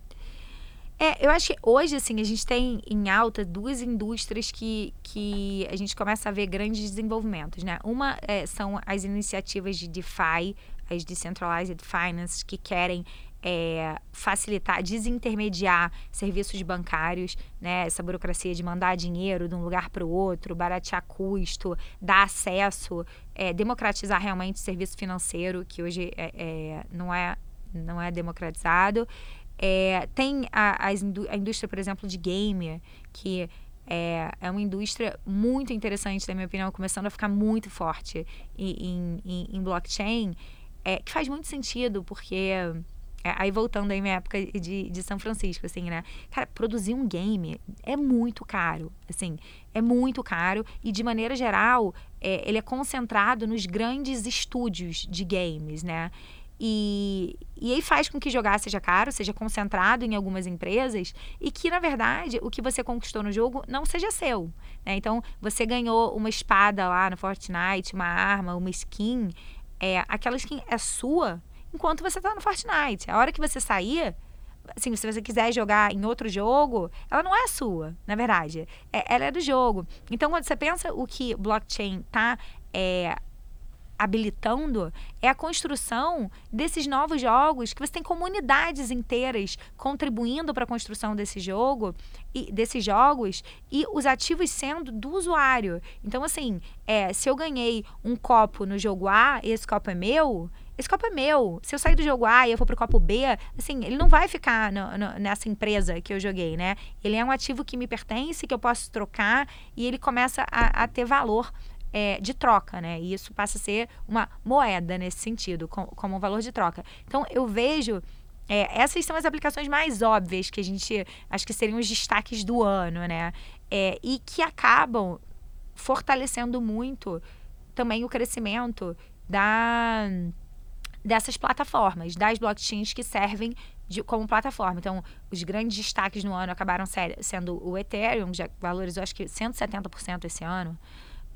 É, eu acho que hoje, assim, a gente tem em alta duas indústrias que, que a gente começa a ver grandes desenvolvimentos, né? Uma é, são as iniciativas de DeFi, as Decentralized Finance, que querem é, facilitar, desintermediar serviços bancários, né? essa burocracia de mandar dinheiro de um lugar para o outro, baratear custo, dar acesso, é, democratizar realmente o serviço financeiro, que hoje é, é não, é, não é democratizado. É, tem a, a, indústria, por exemplo, de game, que é, é uma indústria muito interessante, na minha opinião, começando a ficar muito forte em, em, em blockchain, é, que faz muito sentido, porque aí voltando aí minha época de, de São Francisco, assim, né? Cara, produzir um game é muito caro, assim, é muito caro e de maneira geral é, ele é concentrado nos grandes estúdios de games, né? E, e aí faz com que jogar seja caro, seja concentrado em algumas empresas e que, na verdade, o que você conquistou no jogo não seja seu. Né? Então, você ganhou uma espada lá no Fortnite, uma arma, uma skin. É, aquela skin é sua, enquanto você está no Fortnite. A hora que você sair, assim, se você quiser jogar em outro jogo, ela não é sua, na verdade. É, ela é do jogo. Então, quando você pensa o que blockchain está é, habilitando é a construção desses novos jogos que você tem comunidades inteiras contribuindo para a construção desse jogo e desses jogos e os ativos sendo do usuário. Então assim, é, se eu ganhei um copo no jogo A, esse copo é meu, esse copo é meu. Se eu sair do jogo A e eu for pro copo B, assim, ele não vai ficar no, no, nessa empresa que eu joguei, né? Ele é um ativo que me pertence, que eu posso trocar e ele começa a, a ter valor é, de troca, né? E isso passa a ser uma moeda nesse sentido, com, como um valor de troca. Então, eu vejo. É, essas são as aplicações mais óbvias que a gente acho que seriam os destaques do ano, né? É, e que acabam fortalecendo muito também o crescimento da dessas plataformas, das blockchains que servem de, como plataforma. Então, os grandes destaques no ano acabaram ser, sendo o Ethereum, já valorizou acho que 170% esse ano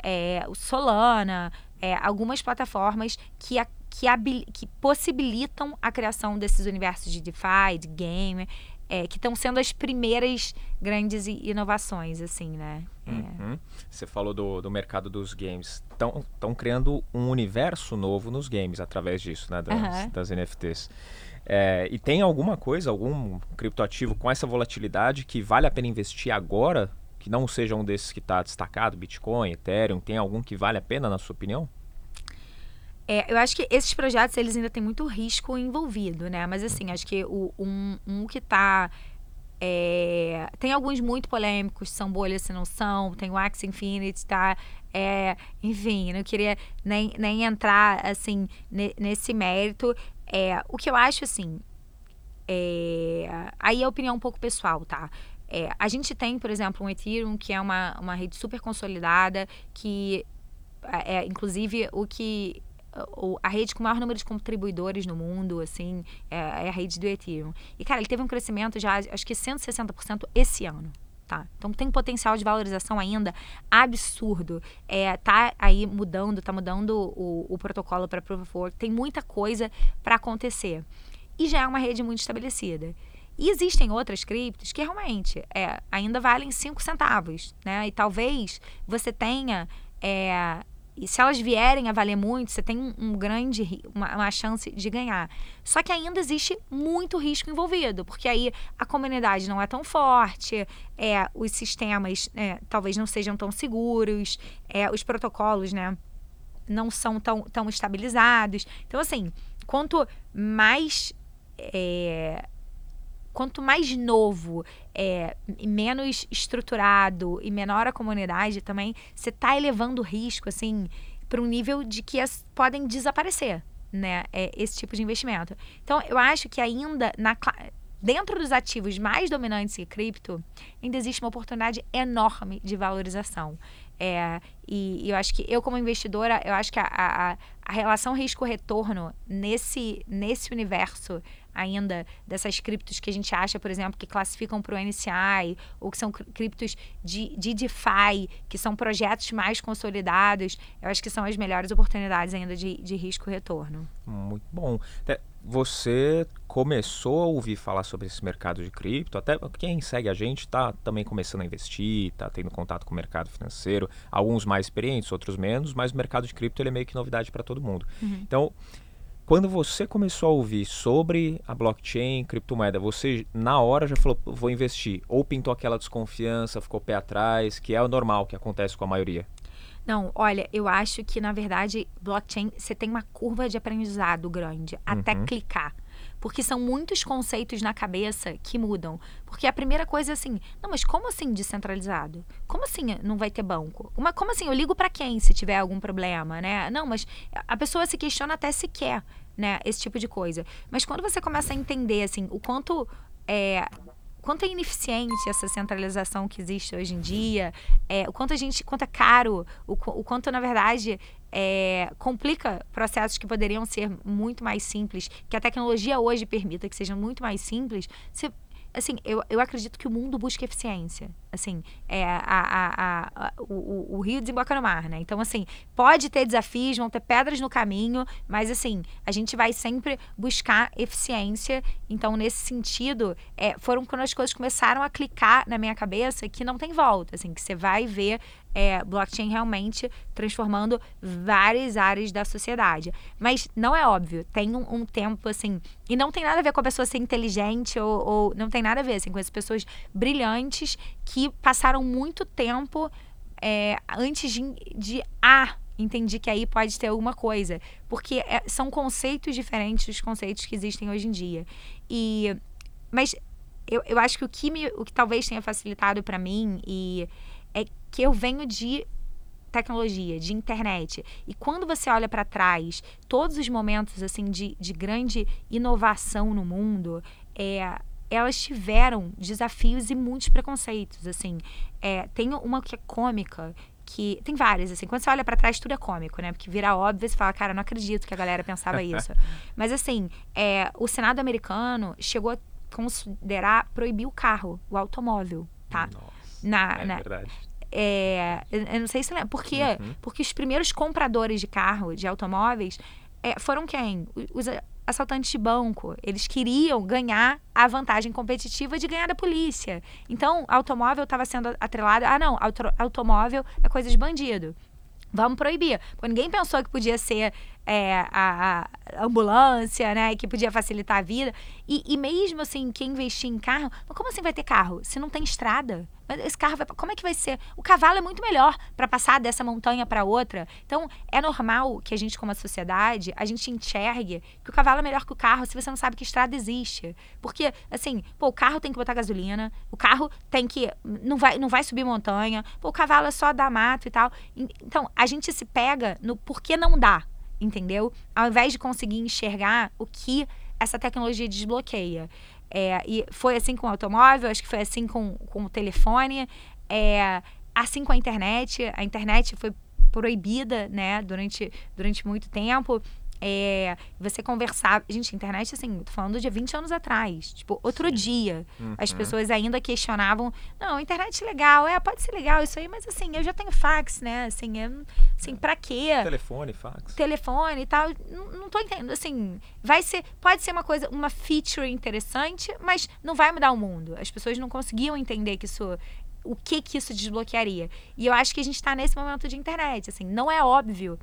é, o Solana, é, algumas plataformas que, a, que, habil, que possibilitam a criação desses universos de DeFi, de game, é, que estão sendo as primeiras grandes inovações, assim, né? É. Uhum. Você falou do, do mercado dos games. Estão criando um universo novo nos games através disso, né? Das, uhum. das NFTs. É, e tem alguma coisa, algum criptoativo com essa volatilidade que vale a pena investir agora que não seja um desses que está destacado, Bitcoin, Ethereum, tem algum que vale a pena na sua opinião? É, eu acho que esses projetos eles ainda têm muito risco envolvido, né? Mas assim, acho que o, um, um que está é, tem alguns muito polêmicos, são bolhas se não são, tem o Axie Infinity, tá? É, enfim, não queria nem, nem entrar assim nesse mérito. É, o que eu acho assim, é, aí é opinião um pouco pessoal, tá? É, a gente tem, por exemplo, um Ethereum, que é uma, uma rede super consolidada, que é inclusive o que a rede com o maior número de contribuidores no mundo, assim, é, é, a rede do Ethereum. E, cara, ele teve um crescimento já, acho que 160% esse ano. Tá? Então tem um potencial de valorização ainda absurdo. É, tá aí mudando, tá mudando o, o protocolo para Proof of Work. Tem muita coisa para acontecer. E já é uma rede muito estabelecida. E existem outras criptos que realmente é, ainda valem 5 centavos, né? E talvez você tenha. É, e se elas vierem a valer muito, você tem um, grande, uma, uma, chance de ganhar. Só que ainda existe muito risco envolvido, porque aí a comunidade não é tão forte, é, os sistemas é, talvez não sejam tão seguros, é, os protocolos, né? Não são tão, tão estabilizados. Então, assim, quanto mais é, quanto mais novo, é, menos estruturado e menor a comunidade também, você está elevando o risco, assim, para um nível de que as podem desaparecer, né? É, esse tipo de investimento. Então, eu acho que ainda na dentro dos ativos mais dominantes que cripto, ainda existe uma oportunidade enorme de valorização. É, e, e, eu acho que eu, como investidora, eu acho que a, a, a relação risco-retorno nesse, nesse universo ainda dessas criptos que a gente acha, por exemplo, que classificam para o NCI, ou que são criptos de, de DeFi, que são projetos mais consolidados, eu acho que são as melhores oportunidades ainda de, de risco-retorno. Muito bom. Você começou a ouvir falar sobre esse mercado de cripto, até quem segue a gente está também começando a investir, está tendo contato com o mercado financeiro, alguns mais experientes, outros menos, mas o mercado de cripto ele é meio que novidade para todo mundo. Uhum. Então, quando você começou a ouvir sobre a blockchain, criptomoeda, você na hora já falou, vou investir? Ou pintou aquela desconfiança, ficou pé atrás, que é o normal que acontece com a maioria? Não, olha, eu acho que na verdade blockchain você tem uma curva de aprendizado grande uhum. até clicar. Porque são muitos conceitos na cabeça que mudam. Porque a primeira coisa é assim, não, mas como assim descentralizado? Como assim não vai ter banco? Uma, como assim eu ligo para quem se tiver algum problema, né? Não, mas a pessoa se questiona até se quer, né? Esse tipo de coisa. Mas quando você começa a entender, assim, o quanto é, quanto é ineficiente essa centralização que existe hoje em dia, é, o quanto a gente, quanto é caro, o, o quanto na verdade é, complica processos que poderiam ser muito mais simples, que a tecnologia hoje permita que sejam muito mais simples, assim, eu, eu acredito que o mundo busca eficiência. Assim, é, a, a, a, o, o, rio desemboca no mar, né? Então, assim, pode ter desafios, vão ter pedras no caminho, mas, assim, a gente vai sempre buscar eficiência. Então, nesse sentido, é, foram quando as coisas começaram a clicar na minha cabeça que não tem volta, assim, que você vai ver é, blockchain realmente transformando várias áreas da sociedade. Mas não é óbvio, tem um, um, tempo assim. E não tem nada a ver com a pessoa ser inteligente ou, ou não tem nada a ver assim, com as pessoas brilhantes que passaram muito tempo é, antes de, de ah, entendi que aí pode ter alguma coisa. Porque é, são conceitos diferentes dos conceitos que existem hoje em dia. E, mas eu, eu acho que o que, me, o que talvez tenha facilitado para mim e é que eu venho de tecnologia, de internet. E quando você olha para trás, todos os momentos assim de, de grande inovação no mundo, é, elas tiveram desafios e muitos preconceitos. Assim, é, tem uma que é cômica. Que, tem várias, assim, quando você olha para trás, tudo é cômico, né? Porque vira óbvio, você fala, cara, não acredito que a galera pensava isso. Mas, assim, é, o Senado americano chegou a considerar proibir o carro, o automóvel, tá? Nossa, na, é na, verdade é, eu não sei se lembra. Por quê? Uhum. Porque os primeiros compradores de carro, de automóveis, é, foram quem? Os assaltantes de banco. Eles queriam ganhar a vantagem competitiva de ganhar da polícia. Então, automóvel estava sendo atrelado. Ah, não, auto, automóvel é coisa de bandido. Vamos proibir. Porque ninguém pensou que podia ser é, a, a, ambulância, né? Que podia facilitar a vida. E, e mesmo assim, quem investir em carro. Como assim vai ter carro? Se não tem estrada? Mas esse carro vai, como é que vai ser? O cavalo é muito melhor para passar dessa montanha para outra. Então, é normal que a gente, como a sociedade, a gente enxergue que o cavalo é melhor que o carro se você não sabe que estrada existe. Porque, assim, pô, o carro tem que botar gasolina, o carro tem que. não vai, não vai subir montanha, pô, o cavalo é só dar mato e tal. Então, a gente se pega no por que não dá, entendeu? Ao invés de conseguir enxergar o que essa tecnologia desbloqueia. É, e foi assim com o automóvel, acho que foi assim com, com o telefone, é, assim com a internet. A internet foi proibida, né, durante, durante muito tempo. É, você conversar. Gente, internet, assim, tô falando de 20 anos atrás. Tipo, outro Sim. dia. Uhum. As pessoas ainda questionavam. Não, internet legal, é, pode ser legal isso aí, mas assim, eu já tenho fax, né? Assim, é, assim, pra quê? Telefone, fax. Telefone e tal. Não, não tô entendendo. Assim, vai ser. Pode ser uma coisa, uma feature interessante, mas não vai mudar o mundo. As pessoas não conseguiam entender que isso o que que isso desbloquearia. E eu acho que a gente está nesse momento de internet, assim, não é óbvio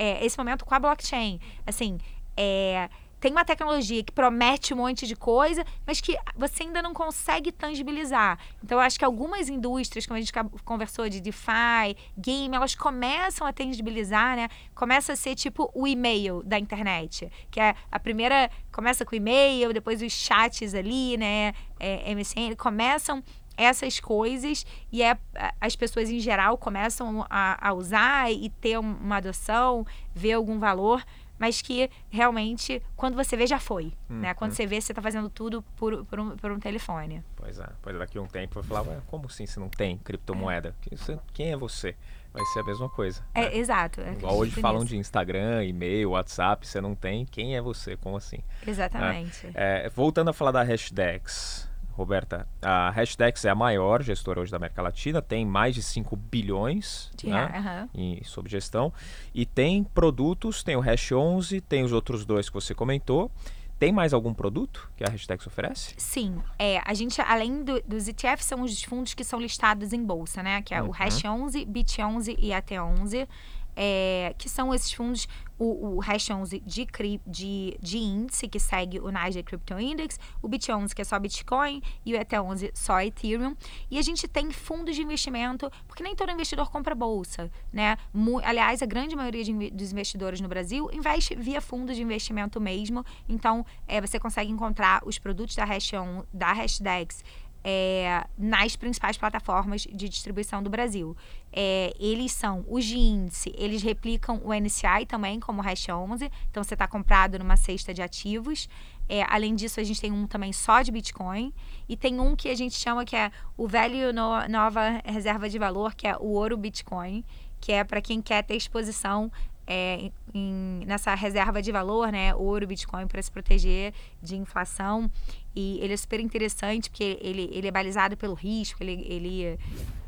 é, esse momento com a blockchain. Assim, é, tem uma tecnologia que promete um monte de coisa, mas que você ainda não consegue tangibilizar. Então, eu acho que algumas indústrias, como a gente conversou de DeFi, game, elas começam a tangibilizar, né? Começa a ser tipo o e-mail da internet, que é a primeira começa com e-mail, depois os chats ali, né? É, MSN, começam essas coisas e é, as pessoas em geral começam a, a usar e ter uma adoção, ver algum valor, mas que realmente, quando você vê, já foi. Hum, né? Quando hum. você vê, você está fazendo tudo por, por, um, por um telefone. Pois é. Pois daqui a um tempo vai falar, como assim se não tem criptomoeda? Quem é você? Vai ser a mesma coisa. É, né? exato. É Igual hoje falam de Instagram, e-mail, WhatsApp, você não tem. Quem é você? Como assim? Exatamente. É, voltando a falar da Hashdex, Roberta, a Hashdex é a maior gestora hoje da América Latina, tem mais de 5 bilhões de né, uh -huh. em, sob gestão e tem produtos, tem o Hash 11, tem os outros dois que você comentou. Tem mais algum produto que a Hashdex oferece? Sim. É, a gente, além do, dos ETFs, são os fundos que são listados em bolsa, né? Que é uhum. o Hash 11, Bit 11 e AT 11 é, que são esses fundos, o, o Hash 11 de, de, de índice, que segue o Nasdaq Crypto Index, o Bit 11, que é só Bitcoin, e o ETH 11 só Ethereum. E a gente tem fundos de investimento, porque nem todo investidor compra bolsa, né? aliás, a grande maioria de, dos investidores no Brasil investe via fundo de investimento mesmo. Então, é, você consegue encontrar os produtos da Hash, da Hashdex é, nas principais plataformas de distribuição do Brasil. É, eles são os de índice, eles replicam o NCI também, como o Hash 11, então você está comprado numa cesta de ativos. É, além disso, a gente tem um também só de Bitcoin e tem um que a gente chama que é o velho no, nova reserva de valor, que é o ouro Bitcoin, que é para quem quer ter exposição é, em, nessa reserva de valor, né, ouro, Bitcoin, para se proteger de inflação. E ele é super interessante porque ele, ele é balizado pelo risco, ele, ele,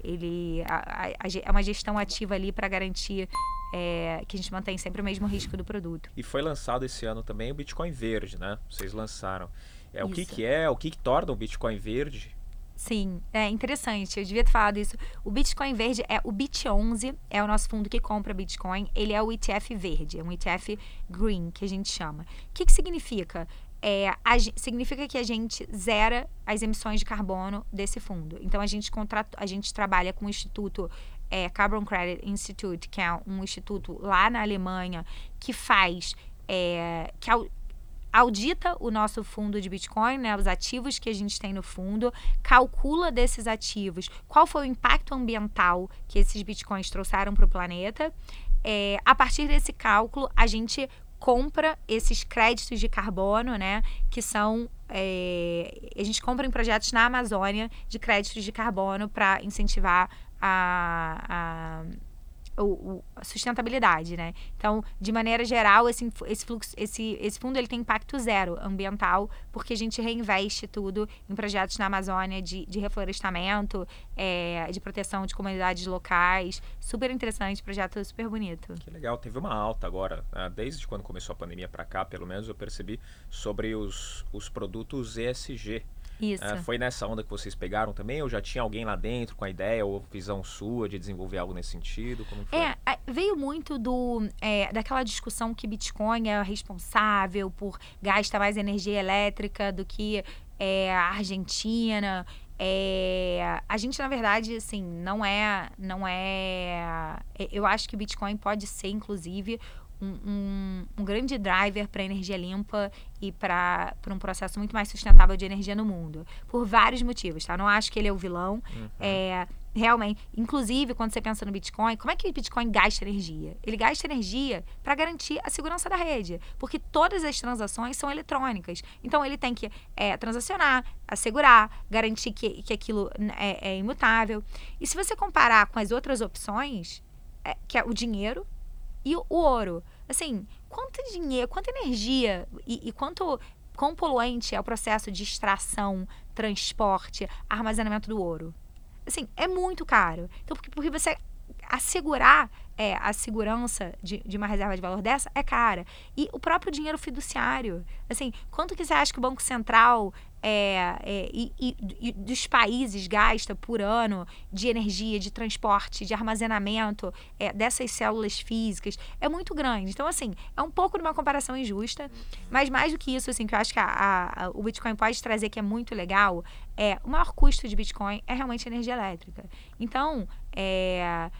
ele a, a, a, é uma gestão ativa ali para garantir é, que a gente mantém sempre o mesmo risco do produto. E foi lançado esse ano também o Bitcoin Verde, né? Vocês lançaram. É, o que, que é, o que, que torna o Bitcoin Verde? Sim, é interessante. Eu devia ter falado isso. O Bitcoin verde é o BIT11, é o nosso fundo que compra Bitcoin. Ele é o ETF verde, é um ETF green que a gente chama. O que, que significa? É, a, significa que a gente zera as emissões de carbono desse fundo. Então a gente contrata, a gente trabalha com o Instituto é, Carbon Credit Institute, que é um instituto lá na Alemanha que faz é, que, audita o nosso fundo de Bitcoin, né, os ativos que a gente tem no fundo, calcula desses ativos qual foi o impacto ambiental que esses Bitcoins trouxeram para o planeta. É, a partir desse cálculo, a gente compra esses créditos de carbono, né, que são é, a gente compra em projetos na Amazônia de créditos de carbono para incentivar a, a o, o, sustentabilidade, né? Então, de maneira geral, esse, esse fluxo, esse, esse fundo ele tem impacto zero ambiental, porque a gente reinveste tudo em projetos na Amazônia de, de reflorestamento, é, de proteção de comunidades locais. Super interessante, projeto super bonito. Que legal, teve uma alta agora, né? desde quando começou a pandemia para cá, pelo menos eu percebi, sobre os, os produtos ESG. Isso. É, foi nessa onda que vocês pegaram também? Ou já tinha alguém lá dentro com a ideia ou visão sua de desenvolver algo nesse sentido? Como foi? É, veio muito do, é, daquela discussão que Bitcoin é responsável por gastar mais energia elétrica do que é, a Argentina. É, a gente, na verdade, assim, não é, não é. Eu acho que o Bitcoin pode ser, inclusive, um, um, um grande driver para energia limpa e para um processo muito mais sustentável de energia no mundo. Por vários motivos, tá? Não acho que ele é o vilão. Uhum. É, realmente, inclusive, quando você pensa no Bitcoin, como é que o Bitcoin gasta energia? Ele gasta energia para garantir a segurança da rede, porque todas as transações são eletrônicas. Então, ele tem que é, transacionar, assegurar, garantir que, que aquilo é, é imutável. E se você comparar com as outras opções, é, que é o dinheiro e o ouro. Assim, quanto dinheiro, quanta energia e, e quanto quão poluente é o processo de extração, transporte, armazenamento do ouro? Assim, é muito caro. Então, porque, porque você assegurar é, a segurança de, de, uma reserva de valor dessa é cara. E o próprio dinheiro fiduciário. Assim, quanto que você acha que o Banco Central é, é, e, e, e, dos países gasta por ano de energia, de transporte, de armazenamento é, dessas células físicas é muito grande. Então, assim, é um pouco de uma comparação injusta, mas mais do que isso, assim, que eu acho que a, a, a, o Bitcoin pode trazer que é muito legal, é o maior custo de Bitcoin é realmente energia elétrica. Então, é,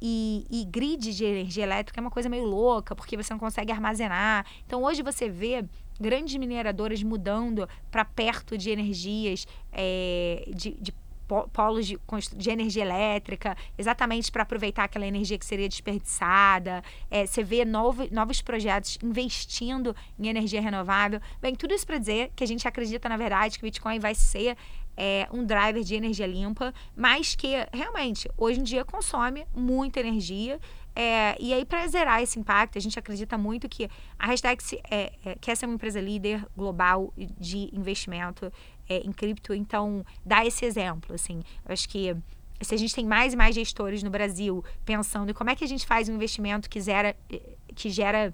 e, e, grid de energia elétrica é uma coisa meio louca, porque você não consegue armazenar. Então, hoje você vê grandes mineradoras mudando para perto de energias é, de, de polos de, de, energia elétrica, exatamente para aproveitar aquela energia que seria desperdiçada. É, você vê novo, novos projetos investindo em energia renovável. Bem, tudo isso para dizer que a gente acredita, na verdade, que o Bitcoin vai ser é, um driver de energia limpa, mas que realmente hoje em dia consome muita energia. É, e aí, para zerar esse impacto, a gente acredita muito que a hashtag é, é, quer ser uma empresa líder global de investimento é, em cripto, então dá esse exemplo. Assim, eu acho que se a gente tem mais e mais gestores no Brasil pensando em como é que a gente faz um investimento que, zera, que gera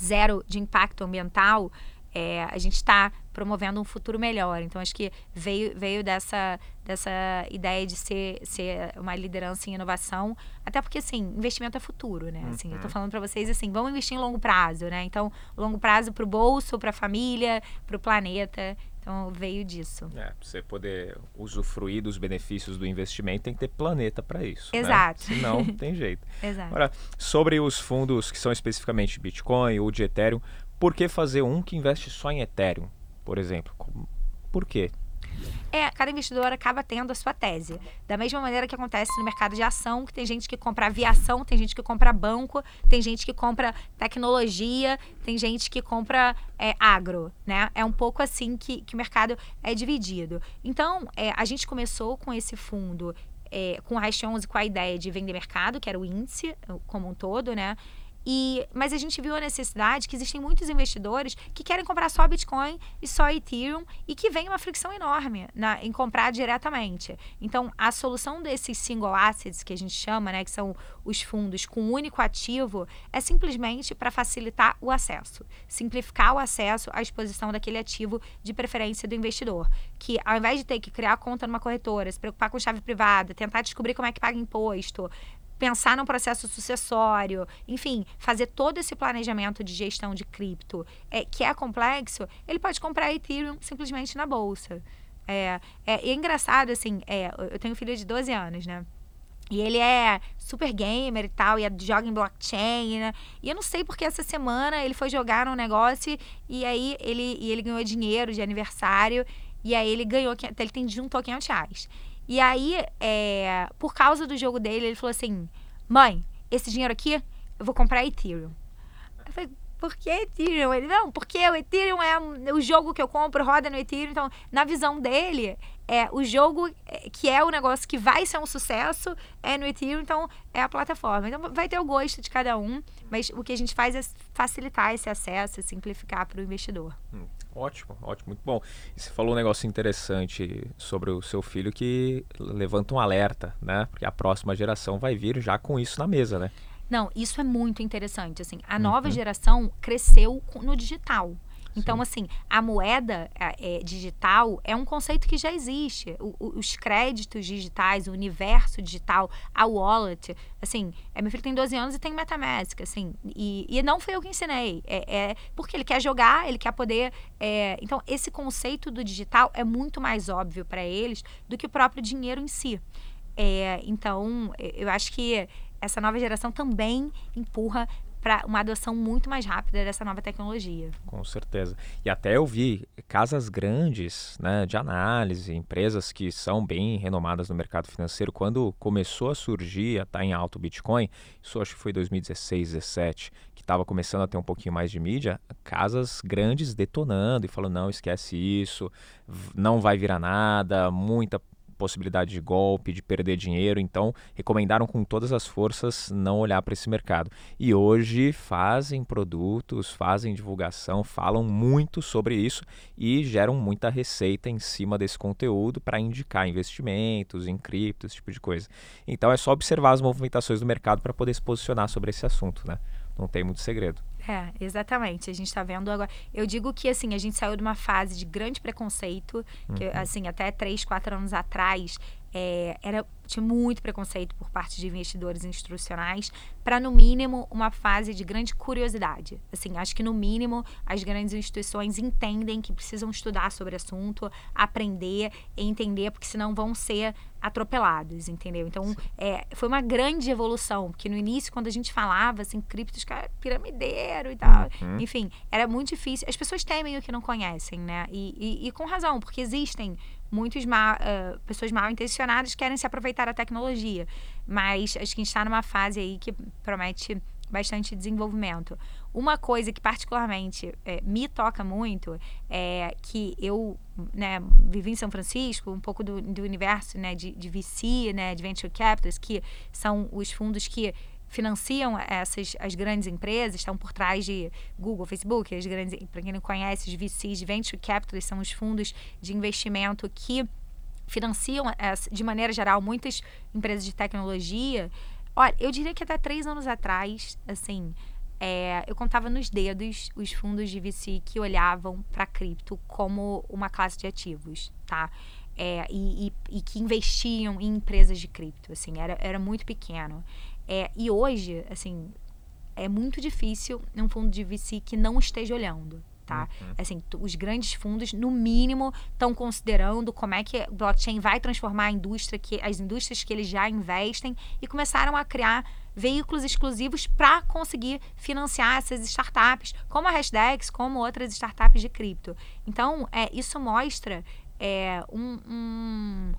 zero de impacto ambiental, é, a gente está promovendo um futuro melhor. Então, acho que veio, veio dessa, dessa ideia de ser, ser uma liderança em inovação, até porque, assim, investimento é futuro, né? Assim, uhum. eu estou falando para vocês, assim, vamos investir em longo prazo, né? Então, longo prazo para o bolso, para a família, para o planeta. Então, veio disso. É, você poder usufruir dos benefícios do investimento, tem que ter planeta para isso. Né? Exato. Né? Senão, não tem jeito. Exato. Agora, sobre os fundos que são especificamente Bitcoin ou de Ethereum, por que fazer um que investe só em Ethereum, por exemplo? Por quê? É, cada investidor acaba tendo a sua tese. Da mesma maneira que acontece no mercado de ação, que tem gente que compra aviação, tem gente que compra banco, tem gente que compra tecnologia, tem gente que compra é, agro, né? É um pouco assim que, que o mercado é dividido. Então, é, a gente começou com esse fundo, é, com o Hash 11, com a ideia de vender mercado, que era o índice como um todo, né? E, mas a gente viu a necessidade que existem muitos investidores que querem comprar só Bitcoin e só Ethereum e que vem uma fricção enorme na, em comprar diretamente. Então, a solução desses single assets que a gente chama, né, que são os fundos com um único ativo, é simplesmente para facilitar o acesso, simplificar o acesso à exposição daquele ativo de preferência do investidor, que ao invés de ter que criar conta numa corretora, se preocupar com chave privada, tentar descobrir como é que paga imposto, pensar num processo sucessório, enfim, fazer todo esse planejamento de gestão de cripto, é, que é complexo, ele pode comprar Ethereum simplesmente na bolsa. É, é, é engraçado, assim, é, eu tenho um filho de 12 anos, né? E ele é super gamer e tal, e é, joga em blockchain, né? E eu não sei porque essa semana ele foi jogar num negócio e aí ele, e ele ganhou dinheiro de aniversário. E aí ele ganhou, ele tem juntou 500 reais. E aí, é, por causa do jogo dele, ele falou assim: mãe, esse dinheiro aqui eu vou comprar Ethereum. Eu falei, por que Ethereum? Ele, não, porque o Ethereum é o jogo que eu compro, roda no Ethereum. Então, na visão dele, é o jogo é, que é o negócio que vai ser um sucesso é no Ethereum, então é a plataforma. Então, vai ter o gosto de cada um, mas o que a gente faz é facilitar esse acesso, simplificar para o investidor. Hum. Ótimo, ótimo, muito bom. E você falou um negócio interessante sobre o seu filho que levanta um alerta, né? Porque a próxima geração vai vir já com isso na mesa, né? Não, isso é muito interessante. Assim, a nova uhum. geração cresceu no digital. Então, Sim. assim, a moeda é, digital é um conceito que já existe. O, o, os créditos digitais, o universo digital, a wallet. Assim, é, meu filho tem 12 anos e tem MetaMask, assim. E, e não foi eu que ensinei. É, é porque ele quer jogar, ele quer poder. É, então, esse conceito do digital é muito mais óbvio para eles do que o próprio dinheiro em si. É, então, eu acho que essa nova geração também empurra para uma adoção muito mais rápida dessa nova tecnologia. Com certeza. E até eu vi casas grandes né, de análise, empresas que são bem renomadas no mercado financeiro, quando começou a surgir, a estar tá em alto Bitcoin, isso acho que foi 2016, 2017, que estava começando a ter um pouquinho mais de mídia, casas grandes detonando e falando, não, esquece isso, não vai virar nada, muita possibilidade de golpe, de perder dinheiro, então recomendaram com todas as forças não olhar para esse mercado. E hoje fazem produtos, fazem divulgação, falam muito sobre isso e geram muita receita em cima desse conteúdo para indicar investimentos em cripto, esse tipo de coisa. Então é só observar as movimentações do mercado para poder se posicionar sobre esse assunto, né? Não tem muito segredo. É, exatamente. A gente está vendo agora. Eu digo que assim, a gente saiu de uma fase de grande preconceito, que uhum. assim, até três, quatro anos atrás, é, era tinha muito preconceito por parte de investidores institucionais, para no mínimo uma fase de grande curiosidade. Assim, acho que no mínimo as grandes instituições entendem que precisam estudar sobre o assunto, aprender e entender, porque senão vão ser atropelados, entendeu? Então, é, foi uma grande evolução, porque no início, quando a gente falava, assim, criptos, cara, piramideiro e tal, uhum. enfim, era muito difícil. As pessoas temem o que não conhecem, né? E, e, e com razão, porque existem muitas mal, uh, pessoas mal intencionadas querem se aproveitar da tecnologia. Mas acho que a gente está numa fase aí que promete bastante desenvolvimento. Uma coisa que particularmente é, me toca muito é que eu né, vivi em São Francisco, um pouco do, do universo né, de, de VC, né, de Venture Capitals, que são os fundos que financiam essas as grandes empresas, estão por trás de Google, Facebook, as grandes, para quem não conhece, os VCs venture capital são os fundos de investimento que financiam de maneira geral muitas empresas de tecnologia. Olha, eu diria que até três anos atrás, assim, é, eu contava nos dedos os fundos de VC que olhavam para cripto como uma classe de ativos, tá? É, e, e, e, que investiam em empresas de cripto, assim, era, era muito pequeno. É, e hoje, assim, é muito difícil um fundo de VC que não esteja olhando. Tá? Uhum. Assim, os grandes fundos, no mínimo, estão considerando como é que o blockchain vai transformar a indústria, que, as indústrias que eles já investem e começaram a criar veículos exclusivos para conseguir financiar essas startups, como a Hashdex, como outras startups de cripto. Então, é, isso mostra é, um, um,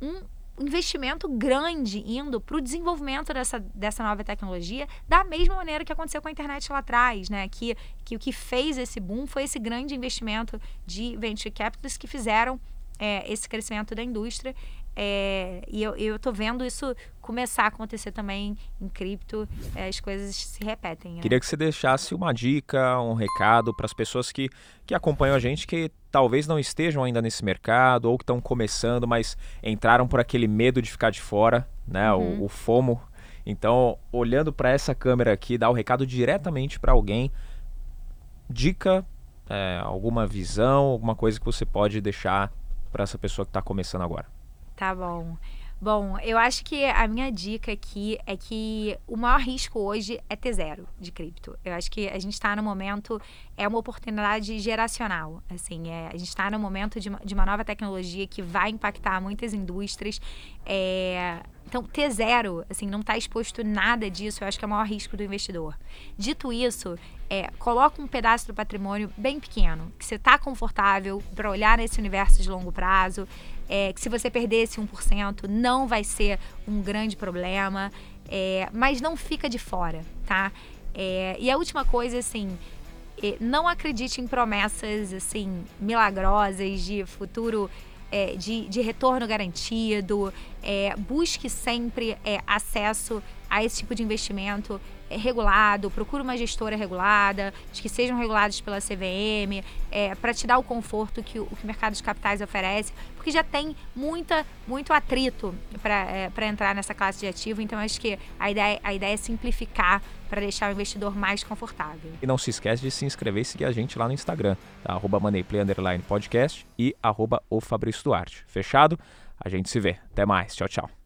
um investimento grande indo para o desenvolvimento dessa, dessa nova tecnologia, da mesma maneira que aconteceu com a internet lá atrás, né? Que, que o que fez esse boom foi esse grande investimento de venture capitalists que fizeram é, esse crescimento da indústria. É, e eu, eu tô vendo isso começar a acontecer também em cripto, é, as coisas se repetem. Né? Queria que você deixasse uma dica, um recado para as pessoas que, que acompanham a gente, que talvez não estejam ainda nesse mercado ou que estão começando, mas entraram por aquele medo de ficar de fora, né? Uhum. O, o FOMO. Então, olhando para essa câmera aqui, dá o recado diretamente para alguém. Dica, é, alguma visão, alguma coisa que você pode deixar para essa pessoa que está começando agora. Tá bom. Bom, eu acho que a minha dica aqui é que o maior risco hoje é ter zero de cripto. Eu acho que a gente está no momento, é uma oportunidade geracional. Assim, é, a gente está no momento de uma, de uma nova tecnologia que vai impactar muitas indústrias. É, então, ter zero, assim, não está exposto nada disso, eu acho que é o maior risco do investidor. Dito isso, é, coloca um pedaço do patrimônio bem pequeno, que você está confortável para olhar nesse universo de longo prazo, é, que se você perder esse 1%, não vai ser um grande problema, é, mas não fica de fora, tá? É, e a última coisa, assim, é, não acredite em promessas, assim, milagrosas de futuro é, de, de, retorno garantido, é, busque sempre é, acesso a esse tipo de investimento é, regulado, procure uma gestora regulada, que sejam regulados pela CVM, é, para te dar o conforto que o, que o mercado de capitais oferece, porque já tem muita, muito atrito para é, entrar nessa classe de ativo, então acho que a ideia, a ideia é simplificar para deixar o investidor mais confortável. E não se esquece de se inscrever e seguir a gente lá no Instagram, tá? arroba Moneyplay Podcast e arroba o Fabrício Duarte. Fechado? A gente se vê. Até mais. Tchau, tchau.